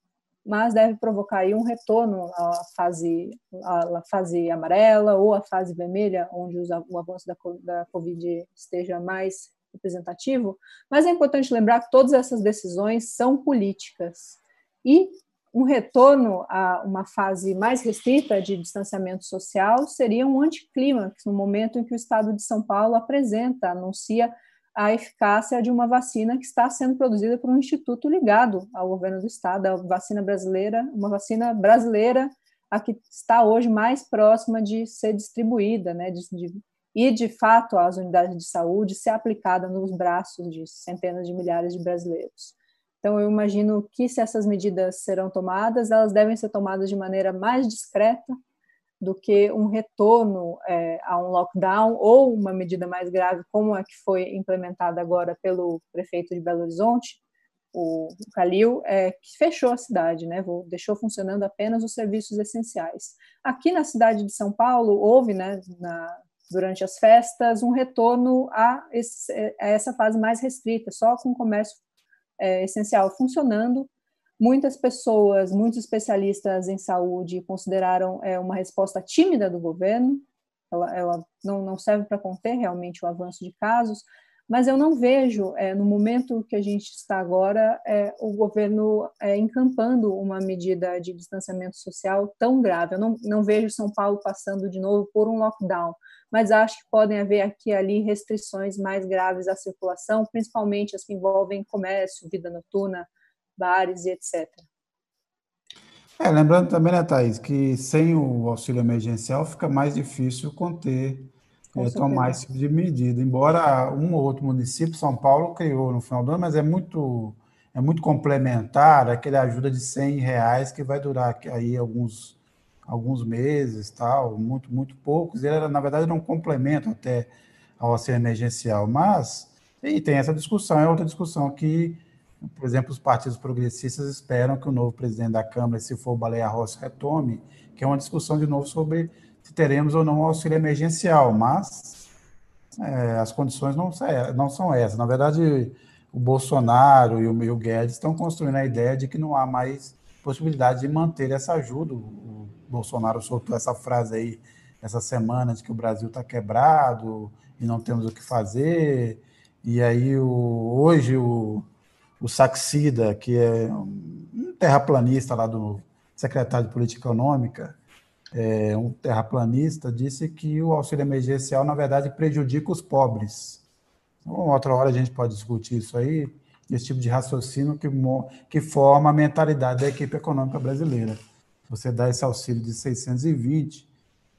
Speaker 4: mas deve provocar aí um retorno à fase, à fase amarela ou à fase vermelha, onde o avanço da, da Covid esteja mais representativo. Mas é importante lembrar que todas essas decisões são políticas e um retorno a uma fase mais restrita de distanciamento social seria um anticlímax no momento em que o Estado de São Paulo apresenta, anuncia a eficácia de uma vacina que está sendo produzida por um instituto ligado ao governo do estado, a vacina brasileira, uma vacina brasileira a que está hoje mais próxima de ser distribuída, né, de, de, e de fato às unidades de saúde ser aplicada nos braços de centenas de milhares de brasileiros. Então eu imagino que se essas medidas serão tomadas, elas devem ser tomadas de maneira mais discreta, do que um retorno é, a um lockdown ou uma medida mais grave, como a que foi implementada agora pelo prefeito de Belo Horizonte, o Calil, é, que fechou a cidade, né, deixou funcionando apenas os serviços essenciais. Aqui na cidade de São Paulo, houve, né, na, durante as festas, um retorno a, esse, a, essa fase mais restrita, só com comércio é, essencial funcionando, Muitas pessoas, muitos especialistas em saúde consideraram é, uma resposta tímida do governo, ela, ela não, não, serve para conter realmente o avanço de casos, mas eu não vejo, é, no momento que a gente está agora, é, o governo é, encampando uma medida de distanciamento social tão grave. Eu não, não vejo São Paulo passando de novo por um lockdown, mas acho que podem haver aqui e ali restrições mais graves à circulação, principalmente as que envolvem comércio, vida noturna, bares e etc.
Speaker 2: É, lembrando também, né, Thaís, que sem o auxílio emergencial fica mais difícil conter, é, tomar esse tipo de medida. Embora um ou outro município, São Paulo, criou no final do ano, mas é muito, é muito complementar aquele ajuda de 100 reais que vai durar aí alguns, alguns meses, tal, muito, muito poucos. Ele, era, na verdade, era um complemento até ao auxílio emergencial. Mas, e tem essa discussão, é outra discussão que por exemplo, os partidos progressistas esperam que o novo presidente da Câmara, se for o Baleia Rossi, retome, que é uma discussão de novo sobre se teremos ou não auxílio emergencial, mas é, as condições não, não são essas. Na verdade, o Bolsonaro e o, e o Guedes estão construindo a ideia de que não há mais possibilidade de manter essa ajuda. O Bolsonaro soltou essa frase aí essa semana de que o Brasil está quebrado e não temos o que fazer. E aí, o, hoje, o, o Saxida, que é um terraplanista lá do secretário de Política Econômica, é, um terraplanista, disse que o auxílio emergencial, na verdade, prejudica os pobres. Uma outra hora a gente pode discutir isso aí, esse tipo de raciocínio que, que forma a mentalidade da equipe econômica brasileira. Você dá esse auxílio de 620,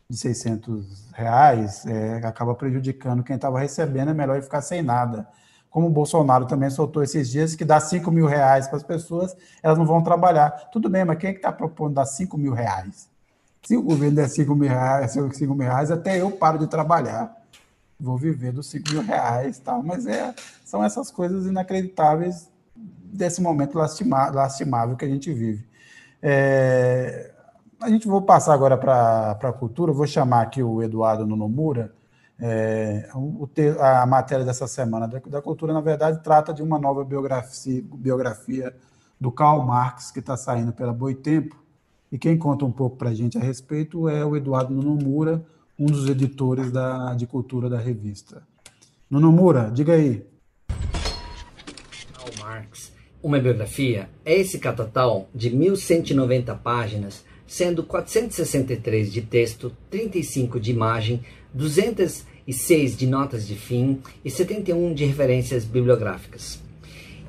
Speaker 2: de 600 reais, é, acaba prejudicando quem estava recebendo, é melhor ficar sem nada como o Bolsonaro também soltou esses dias, que dá 5 mil reais para as pessoas, elas não vão trabalhar. Tudo bem, mas quem é que está propondo dar 5 mil reais? Se o governo der 5 mil reais, 5 mil reais, até eu paro de trabalhar. Vou viver dos 5 mil reais tal. Mas é, são essas coisas inacreditáveis desse momento lastima, lastimável que a gente vive. É, a gente vou passar agora para a cultura, vou chamar aqui o Eduardo Nonomura, é, a matéria dessa semana da, da, cultura, na verdade, trata de uma nova biografia, biografia do Karl Marx, que está saindo pela Boitempo, e quem conta um pouco para a gente a respeito é o Eduardo Nunomura, um dos editores da, de cultura da revista. Nunomura, diga aí.
Speaker 8: Uma biografia, é esse catatal de 1190 páginas, sendo 463 de texto, 35 de imagem, 206 de notas de fim e 71 de referências bibliográficas.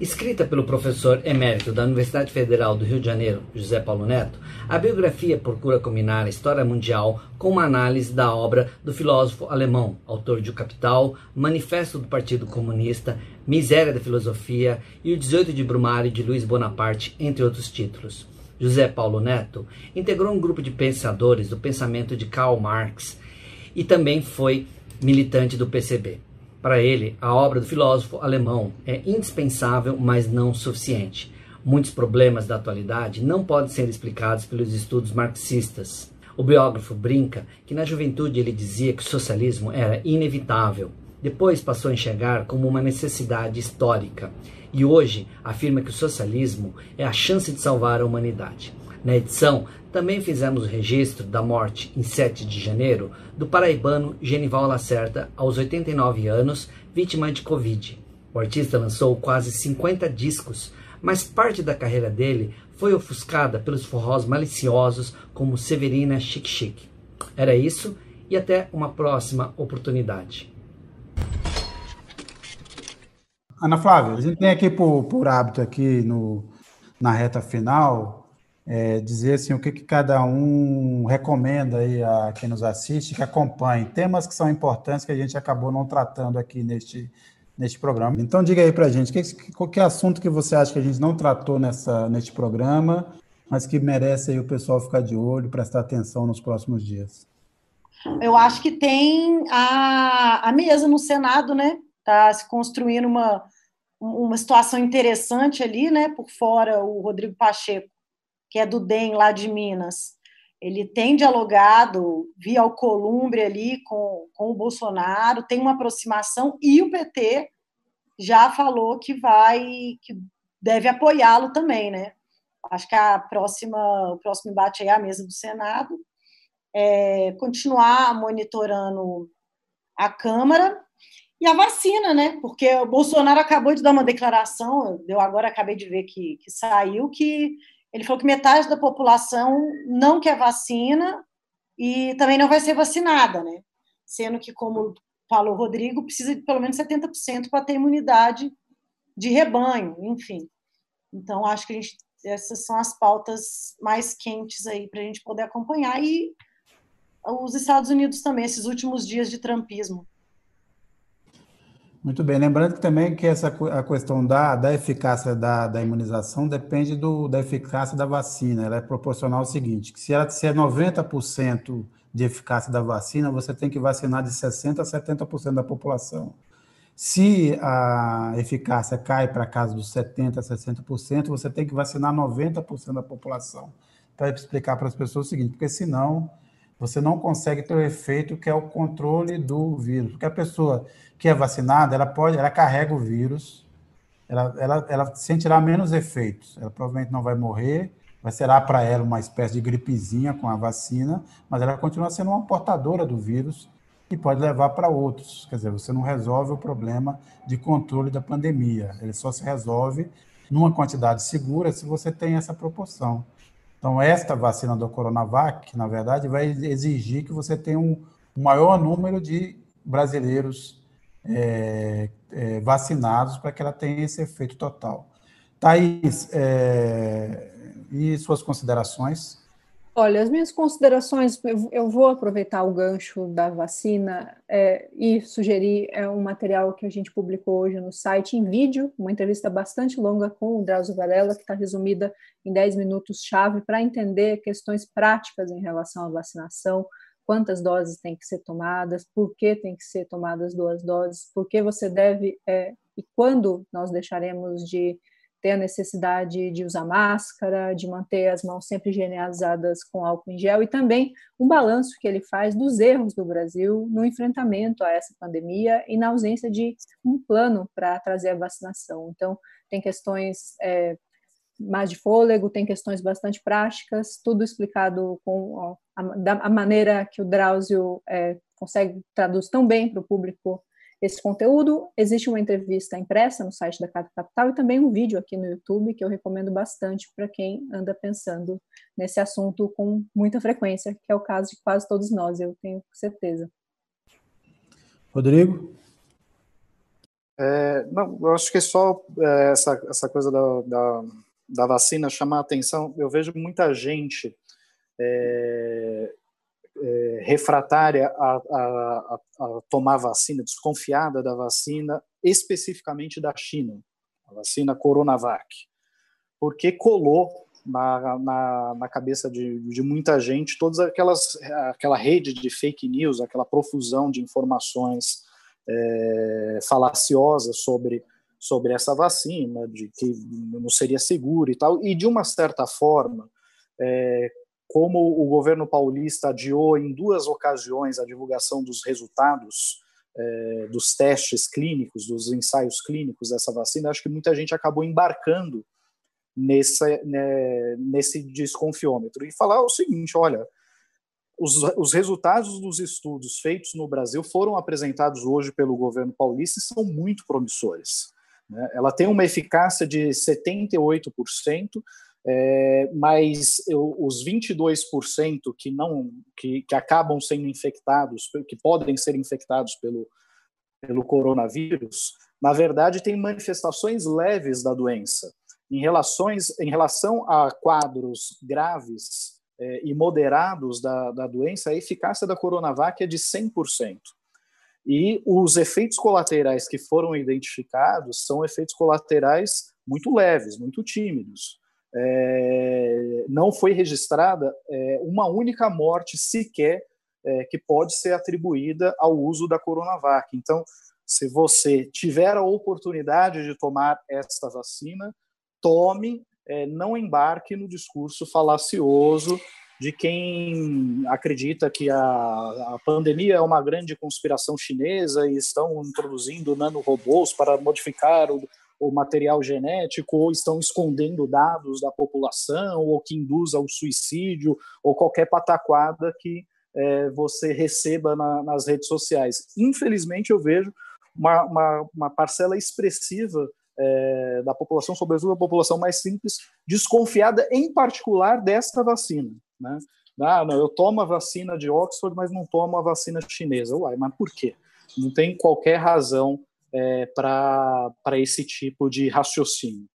Speaker 8: Escrita pelo professor emérito da Universidade Federal do Rio de Janeiro, José Paulo Neto, a biografia procura combinar a história mundial com uma análise da obra do filósofo alemão, autor de O Capital, Manifesto do Partido Comunista, Miséria da Filosofia e O 18 de Brumário de Luiz Bonaparte, entre outros títulos. José Paulo Neto integrou um grupo de pensadores do pensamento de Karl Marx e também foi militante do PCB. Para ele, a obra do filósofo alemão é indispensável, mas não suficiente. Muitos problemas da atualidade não podem ser explicados pelos estudos marxistas. O biógrafo brinca que na juventude ele dizia que o socialismo era inevitável. Depois passou a enxergar como uma necessidade histórica e hoje afirma que o socialismo é a chance de salvar a humanidade. Na edição, também fizemos o registro da morte, em 7 de janeiro, do paraibano Genival Lacerda, aos 89 anos, vítima de Covid. O artista lançou quase 50 discos, mas parte da carreira dele foi ofuscada pelos forrós maliciosos como Severina Chic Chic. Era isso e até uma próxima oportunidade.
Speaker 2: Ana Flávia, a gente tem aqui por, por hábito aqui no, na reta final é, dizer assim, o que, que cada um recomenda aí a quem nos assiste, que acompanhe temas que são importantes que a gente acabou não tratando aqui neste, neste programa. Então diga aí para a gente, que, qual é assunto que você acha que a gente não tratou nessa, neste programa, mas que merece aí o pessoal ficar de olho, prestar atenção nos próximos dias?
Speaker 3: Eu acho que tem a, a mesa no Senado, né? Está se construindo uma, uma situação interessante ali, né? Por fora, o Rodrigo Pacheco, que é do DEM lá de Minas, ele tem dialogado via Alcolumbre ali com, com o Bolsonaro, tem uma aproximação e o PT já falou que vai, que deve apoiá-lo também, né? Acho que a próxima, o próximo embate é a mesa do Senado, é, continuar monitorando a Câmara e a vacina, né? Porque o Bolsonaro acabou de dar uma declaração, eu agora acabei de ver que, que saiu, que ele falou que metade da população não quer vacina e também não vai ser vacinada, né? Sendo que, como falou o Rodrigo, precisa de pelo menos 70% para ter imunidade de rebanho, enfim. Então, acho que a gente, essas são as pautas mais quentes aí para a gente poder acompanhar. E os Estados Unidos também, esses últimos dias de trumpismo.
Speaker 2: Muito bem, lembrando que também que essa a questão da, da eficácia da, da imunização depende do, da eficácia da vacina. Ela é proporcional ao seguinte, que se, ela, se é 90% de eficácia da vacina, você tem que vacinar de 60% a 70% da população. Se a eficácia cai para casa dos 70% a 60%, você tem que vacinar 90% da população. Para explicar para as pessoas o seguinte, porque senão você não consegue ter o efeito que é o controle do vírus. Porque a pessoa que é vacinada, ela pode, ela carrega o vírus, ela, ela, ela sentirá menos efeitos. Ela provavelmente não vai morrer, vai será para ela uma espécie de gripezinha com a vacina, mas ela continua sendo uma portadora do vírus e pode levar para outros. Quer dizer, você não resolve o problema de controle da pandemia. Ele só se resolve numa quantidade segura se você tem essa proporção. Então, esta vacina do Coronavac, na verdade, vai exigir que você tenha um maior número de brasileiros é, é, vacinados para que ela tenha esse efeito total. Thaís, é, e suas considerações?
Speaker 4: Olha, as minhas considerações, eu vou aproveitar o gancho da vacina é, e sugerir é, um material que a gente publicou hoje no site em vídeo, uma entrevista bastante longa com o Drauzio Varela, que está resumida em 10 minutos-chave para entender questões práticas em relação à vacinação, quantas doses têm que ser tomadas, por que tem que ser tomadas duas doses, por que você deve é, e quando nós deixaremos de ter a necessidade de usar máscara, de manter as mãos sempre higienizadas com álcool em gel e também um balanço que ele faz dos erros do Brasil no enfrentamento a essa pandemia e na ausência de um plano para trazer a vacinação. Então, tem questões é, mais de fôlego, tem questões bastante práticas, tudo explicado com a, da a maneira que o Drauzio é, consegue traduzir tão bem para o público esse conteúdo. Existe uma entrevista impressa no site da Carta Capital e também um vídeo aqui no YouTube que eu recomendo bastante para quem anda pensando nesse assunto com muita frequência, que é o caso de quase todos nós, eu tenho certeza.
Speaker 2: Rodrigo?
Speaker 5: É, não, eu acho que é só é, essa, essa coisa da, da da vacina chamar a atenção, eu vejo muita gente é, é, refratária a, a, a, tomar vacina, desconfiada da vacina, especificamente da China, a vacina Coronavac, porque colou na, na, na cabeça de, de, muita gente todas aquelas aquela rede de fake news, aquela profusão de informações é, falaciosas sobre sobre essa vacina, de que não seria seguro e tal, e de uma certa forma, é, como o governo paulista adiou em duas ocasiões a divulgação dos resultados é, dos testes clínicos, dos ensaios clínicos dessa vacina, acho que muita gente acabou embarcando nesse, né, nesse desconfiômetro e falar o seguinte: olha, os, os resultados dos estudos feitos no Brasil foram apresentados hoje pelo governo paulista e são muito promissores. Né? Ela tem uma eficácia de 78%, é, mas eu, os 22% que não que, que acabam sendo infectados, que podem ser infectados pelo, pelo coronavírus, na verdade tem manifestações leves da doença. Em, relações, em relação a quadros graves é, e moderados da, da doença, a eficácia da Coronavac é de 100%. E os efeitos colaterais que foram identificados são efeitos colaterais muito leves, muito tímidos. É, não foi registrada é, uma única morte sequer é, que pode ser atribuída ao uso da Coronavac. Então, se você tiver a oportunidade de tomar esta vacina, tome, é, não embarque no discurso falacioso de quem acredita que a, a pandemia é uma grande conspiração chinesa e estão introduzindo nanorobôs para modificar o, o material genético, ou estão escondendo dados da população, ou que induz ao suicídio, ou qualquer pataquada que é, você receba na, nas redes sociais. Infelizmente, eu vejo uma, uma, uma parcela expressiva é, da população, sobretudo a população mais simples, desconfiada, em particular, desta vacina. Né? Ah, não, eu tomo a vacina de Oxford, mas não tomo a vacina chinesa. Uai, mas por quê? Não tem qualquer razão é, para esse tipo de raciocínio.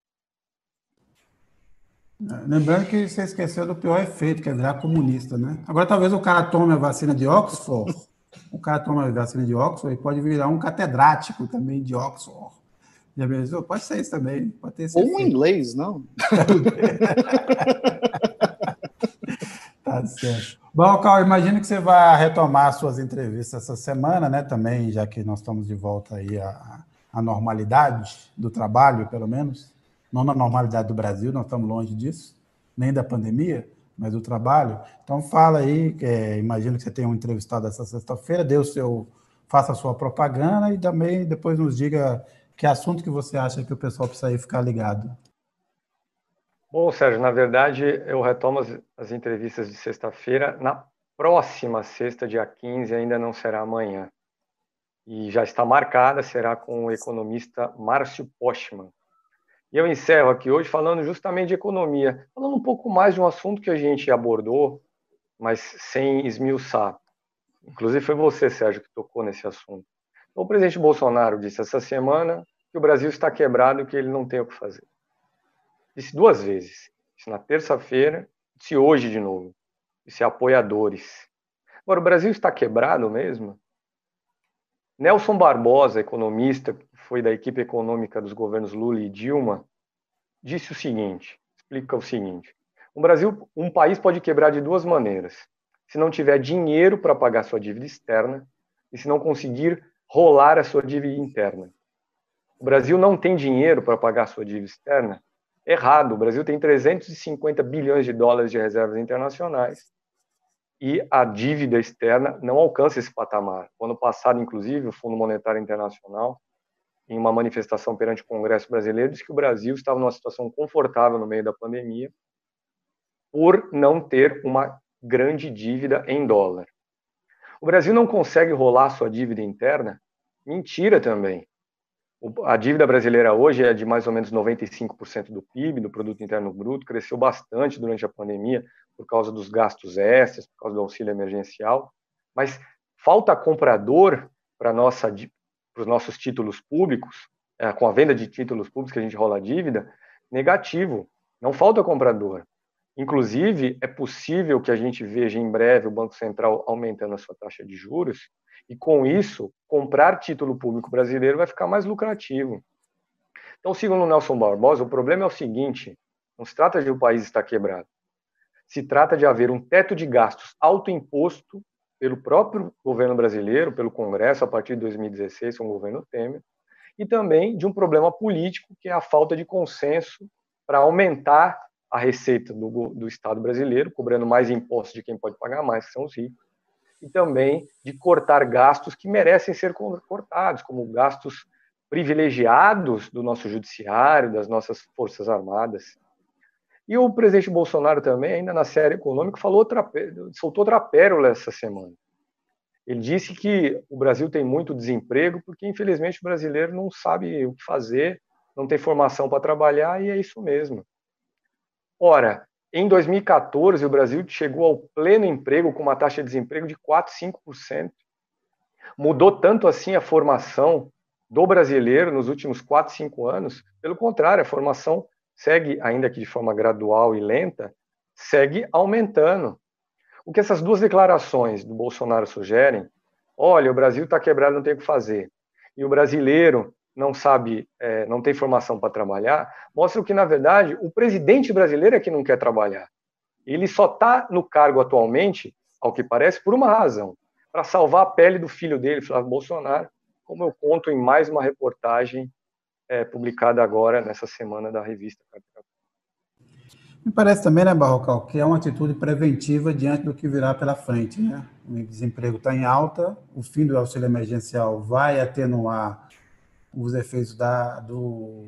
Speaker 2: É, lembrando que você esqueceu do pior efeito, que é virar comunista, né? Agora, talvez o cara tome a vacina de Oxford, o cara toma a vacina de Oxford e pode virar um catedrático também de Oxford. Já pensou? Pode ser isso também. Pode ter
Speaker 5: Ou um inglês, não?
Speaker 2: Tá certo. Bom, Carl, imagino que você vai retomar suas entrevistas essa semana, né? Também, já que nós estamos de volta aí à, à normalidade do trabalho, pelo menos. Não na normalidade do Brasil, nós estamos longe disso, nem da pandemia, mas do trabalho. Então fala aí, é, imagino que você tenha um entrevistado essa sexta-feira, dê o seu, faça a sua propaganda e também depois nos diga que assunto que você acha que o pessoal precisa ir ficar ligado.
Speaker 6: Bom, Sérgio, na verdade, eu retomo as, as entrevistas de sexta-feira. Na próxima sexta, dia 15, ainda não será amanhã. E já está marcada, será com o economista Márcio Postman. E eu encerro aqui hoje falando justamente de economia, falando um pouco mais de um assunto que a gente abordou, mas sem esmiuçar. Inclusive foi você, Sérgio, que tocou nesse assunto. Então, o presidente Bolsonaro disse essa semana que o Brasil está quebrado e que ele não tem o que fazer. Disse duas vezes. Disse na terça-feira, disse hoje de novo. Disse apoiadores. Agora, o Brasil está quebrado mesmo? Nelson Barbosa, economista, foi da equipe econômica dos governos Lula e Dilma, disse o seguinte, explica o seguinte, o Brasil, um país pode quebrar de duas maneiras. Se não tiver dinheiro para pagar sua dívida externa e se não conseguir rolar a sua dívida interna. O Brasil não tem dinheiro para pagar sua dívida externa errado. O Brasil tem 350 bilhões de dólares de reservas internacionais e a dívida externa não alcança esse patamar. O ano passado, inclusive, o Fundo Monetário Internacional, em uma manifestação perante o Congresso Brasileiro, disse que o Brasil estava numa situação confortável no meio da pandemia por não ter uma grande dívida em dólar. O Brasil não consegue rolar sua dívida interna? Mentira também. A dívida brasileira hoje é de mais ou menos 95% do PIB, do Produto Interno Bruto, cresceu bastante durante a pandemia por causa dos gastos extras, por causa do auxílio emergencial, mas falta comprador para nossa para os nossos títulos públicos, é, com a venda de títulos públicos que a gente rola a dívida, negativo. Não falta comprador. Inclusive, é possível que a gente veja em breve o Banco Central aumentando a sua taxa de juros e com isso, comprar título público brasileiro vai ficar mais lucrativo. Então, segundo Nelson Barbosa, o problema é o seguinte: não se trata de o país estar quebrado. Se trata de haver um teto de gastos autoimposto pelo próprio governo brasileiro, pelo Congresso, a partir de 2016, com o governo Temer, e também de um problema político, que é a falta de consenso para aumentar a receita do, do Estado brasileiro, cobrando mais impostos de quem pode pagar mais, que são os ricos, e também de cortar gastos que merecem ser cortados, como gastos privilegiados do nosso judiciário, das nossas forças armadas. E o presidente Bolsonaro também, ainda na série econômica, falou outra, soltou outra pérola essa semana. Ele disse que o Brasil tem muito desemprego porque, infelizmente, o brasileiro não sabe o que fazer, não tem formação para trabalhar e é isso mesmo. Ora, em 2014, o Brasil chegou ao pleno emprego com uma taxa de desemprego de 4, 5%. Mudou tanto assim a formação do brasileiro nos últimos 4, 5 anos? Pelo contrário, a formação segue, ainda que de forma gradual e lenta, segue aumentando. O que essas duas declarações do Bolsonaro sugerem, olha, o Brasil está quebrado, não tem o que fazer, e o brasileiro não sabe, é, não tem formação para trabalhar, mostra que, na verdade, o presidente brasileiro é que não quer trabalhar. Ele só está no cargo atualmente, ao que parece, por uma razão, para salvar a pele do filho dele, Flávio Bolsonaro, como eu conto em mais uma reportagem é, publicada agora, nessa semana, da revista.
Speaker 2: Me parece também, né, Barrocal, que é uma atitude preventiva diante do que virá pela frente. Né? O desemprego está em alta, o fim do auxílio emergencial vai atenuar os efeitos da, do,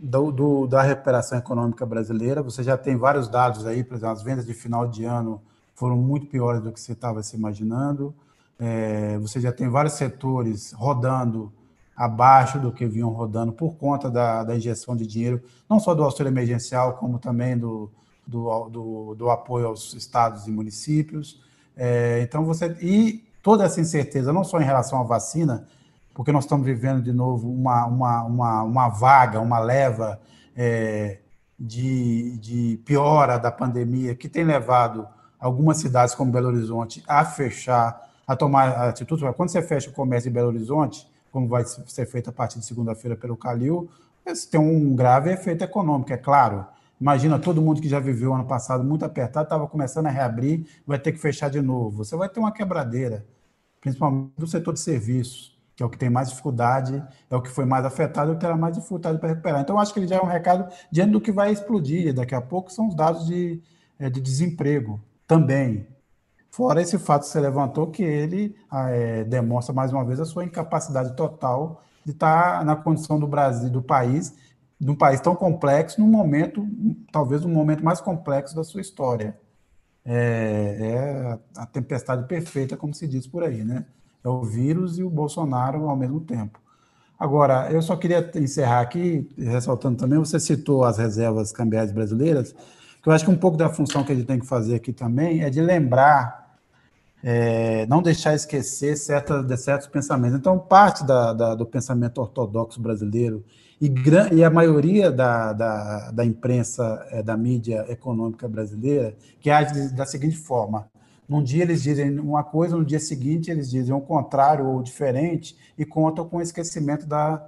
Speaker 2: do, do, da recuperação econômica brasileira. Você já tem vários dados aí, por exemplo, as vendas de final de ano foram muito piores do que você estava se imaginando. É, você já tem vários setores rodando abaixo do que vinham rodando por conta da, da injeção de dinheiro, não só do auxílio emergencial, como também do, do, do, do apoio aos estados e municípios. É, então, você. E toda essa incerteza, não só em relação à vacina, porque nós estamos vivendo de novo uma, uma, uma, uma vaga, uma leva é, de, de piora da pandemia, que tem levado algumas cidades como Belo Horizonte a fechar, a tomar atitude. Quando você fecha o comércio em Belo Horizonte, como vai ser feito a partir de segunda-feira pelo Calil, isso tem um grave efeito econômico, é claro. Imagina todo mundo que já viveu ano passado muito apertado, estava começando a reabrir, vai ter que fechar de novo. Você vai ter uma quebradeira, principalmente do setor de serviços, é o que tem mais dificuldade, é o que foi mais afetado, é o que terá mais dificuldade para recuperar. Então, acho que ele já é um recado diante do que vai explodir daqui a pouco, são os dados de, eh, de desemprego também. Fora esse fato que você levantou, que ele é, demonstra mais uma vez a sua incapacidade total de estar na condição do Brasil, do país, de um país tão complexo, num momento, talvez um momento mais complexo da sua história. É, é a tempestade perfeita, como se diz por aí, né? É o vírus e o Bolsonaro ao mesmo tempo. Agora, eu só queria encerrar aqui, ressaltando também, você citou as reservas cambiais brasileiras, que eu acho que um pouco da função que a gente tem que fazer aqui também é de lembrar é, não deixar esquecer certas, certos pensamentos. Então, parte da, da, do pensamento ortodoxo brasileiro e, e a maioria da, da, da imprensa, é, da mídia econômica brasileira, que age da seguinte forma: num dia eles dizem uma coisa, no dia seguinte eles dizem o contrário ou diferente e contam com o esquecimento da,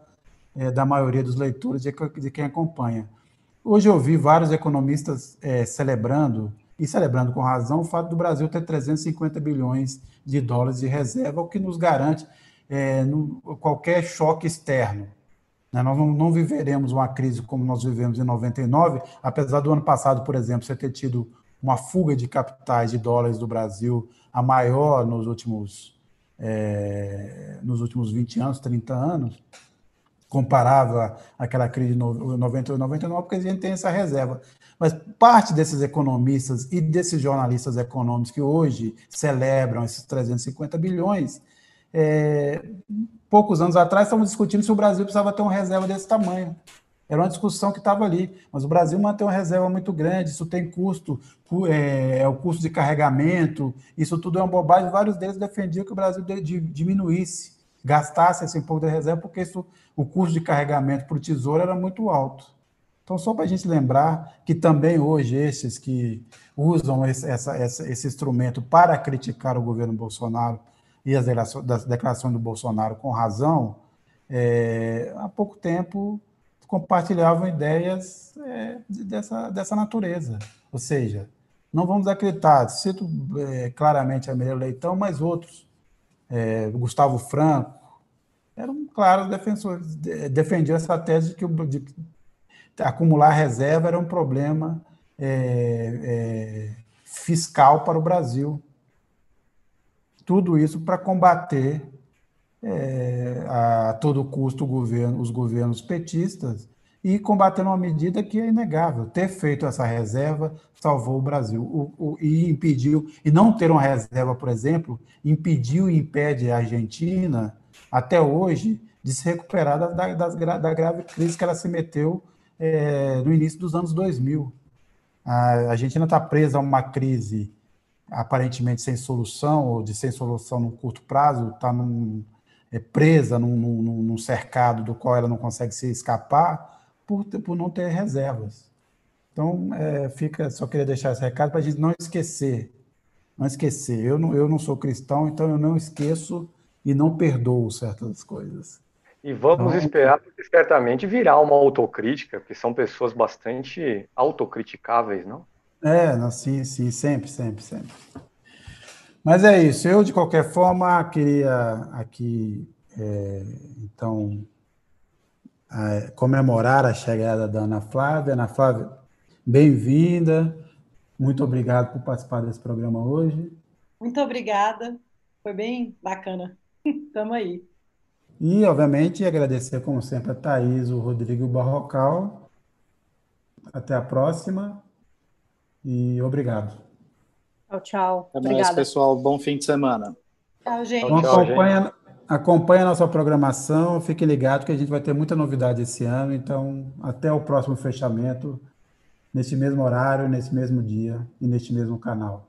Speaker 2: é, da maioria dos leitores de, de quem acompanha. Hoje eu vi vários economistas é, celebrando e celebrando com razão o fato do Brasil ter 350 bilhões de dólares de reserva, o que nos garante é, no, qualquer choque externo. Né? Nós não, não, viveremos uma crise como nós vivemos em 99, apesar do ano passado, por exemplo, você ter tido uma fuga de capitais de dólares do Brasil, a maior nos últimos, é, nos últimos 20 anos, 30 anos, comparável àquela crise de 98, 99, porque a gente tem essa reserva. Mas parte desses economistas e desses jornalistas econômicos que hoje celebram esses 350 bilhões, é, poucos anos atrás estavam discutindo se o Brasil precisava ter uma reserva desse tamanho. Era uma discussão que estava ali. Mas o Brasil mantém uma reserva muito grande, isso tem custo, é, é, o custo de carregamento, isso tudo é uma bobagem. Vários deles defendiam que o Brasil diminuísse, gastasse esse pouco de reserva, porque isso, o custo de carregamento para o tesouro era muito alto. Então, só para a gente lembrar que também hoje esses que usam esse, essa, esse instrumento para criticar o governo Bolsonaro e as declarações do Bolsonaro com razão, é, há pouco tempo compartilhavam ideias é, dessa, dessa natureza. Ou seja, não vamos acreditar, cito é, claramente a Maria Leitão, mas outros, é, Gustavo Franco, eram claros defensores, defendiam essa tese de que, de, acumular reserva era um problema é, é, fiscal para o Brasil. tudo isso para combater é, a todo custo governo, os governos petistas e combater uma medida que é inegável. Ter feito essa reserva salvou o Brasil o, o, e impediu, e não ter uma reserva, por exemplo, impediu e impede a Argentina, até hoje, de se recuperar da, da, da grave crise que ela se meteu é, no início dos anos 2000. A Argentina está presa a uma crise aparentemente sem solução, ou de sem solução no curto prazo, está num, é presa num, num, num, cercado do qual ela não consegue se escapar por, por não ter reservas. Então, é, fica, só queria deixar esse recado para a gente não esquecer. Não esquecer. Eu não, eu não sou cristão, então eu não esqueço e não perdoo certas coisas.
Speaker 6: E vamos então, esperar, porque certamente virá uma autocrítica, porque são pessoas bastante autocriticáveis, não?
Speaker 2: É, sim, sim, sempre, sempre, sempre. Mas é isso. Eu, de qualquer forma, queria aqui, é, então, é, comemorar a chegada da Ana Flávia. Ana Flávia, bem-vinda. Muito obrigado por participar desse programa hoje.
Speaker 3: Muito obrigada. Foi bem bacana. Estamos aí.
Speaker 2: E, obviamente, agradecer, como sempre, a Thaís, o Rodrigo Barrocal. Até a próxima e obrigado.
Speaker 4: Tchau, tchau.
Speaker 5: Até mais, pessoal. Bom fim de semana.
Speaker 3: Tchau, gente.
Speaker 2: Então, acompanha, acompanha a nossa programação, fiquem ligados que a gente vai ter muita novidade esse ano, então até o próximo fechamento, nesse mesmo horário, nesse mesmo dia e neste mesmo canal.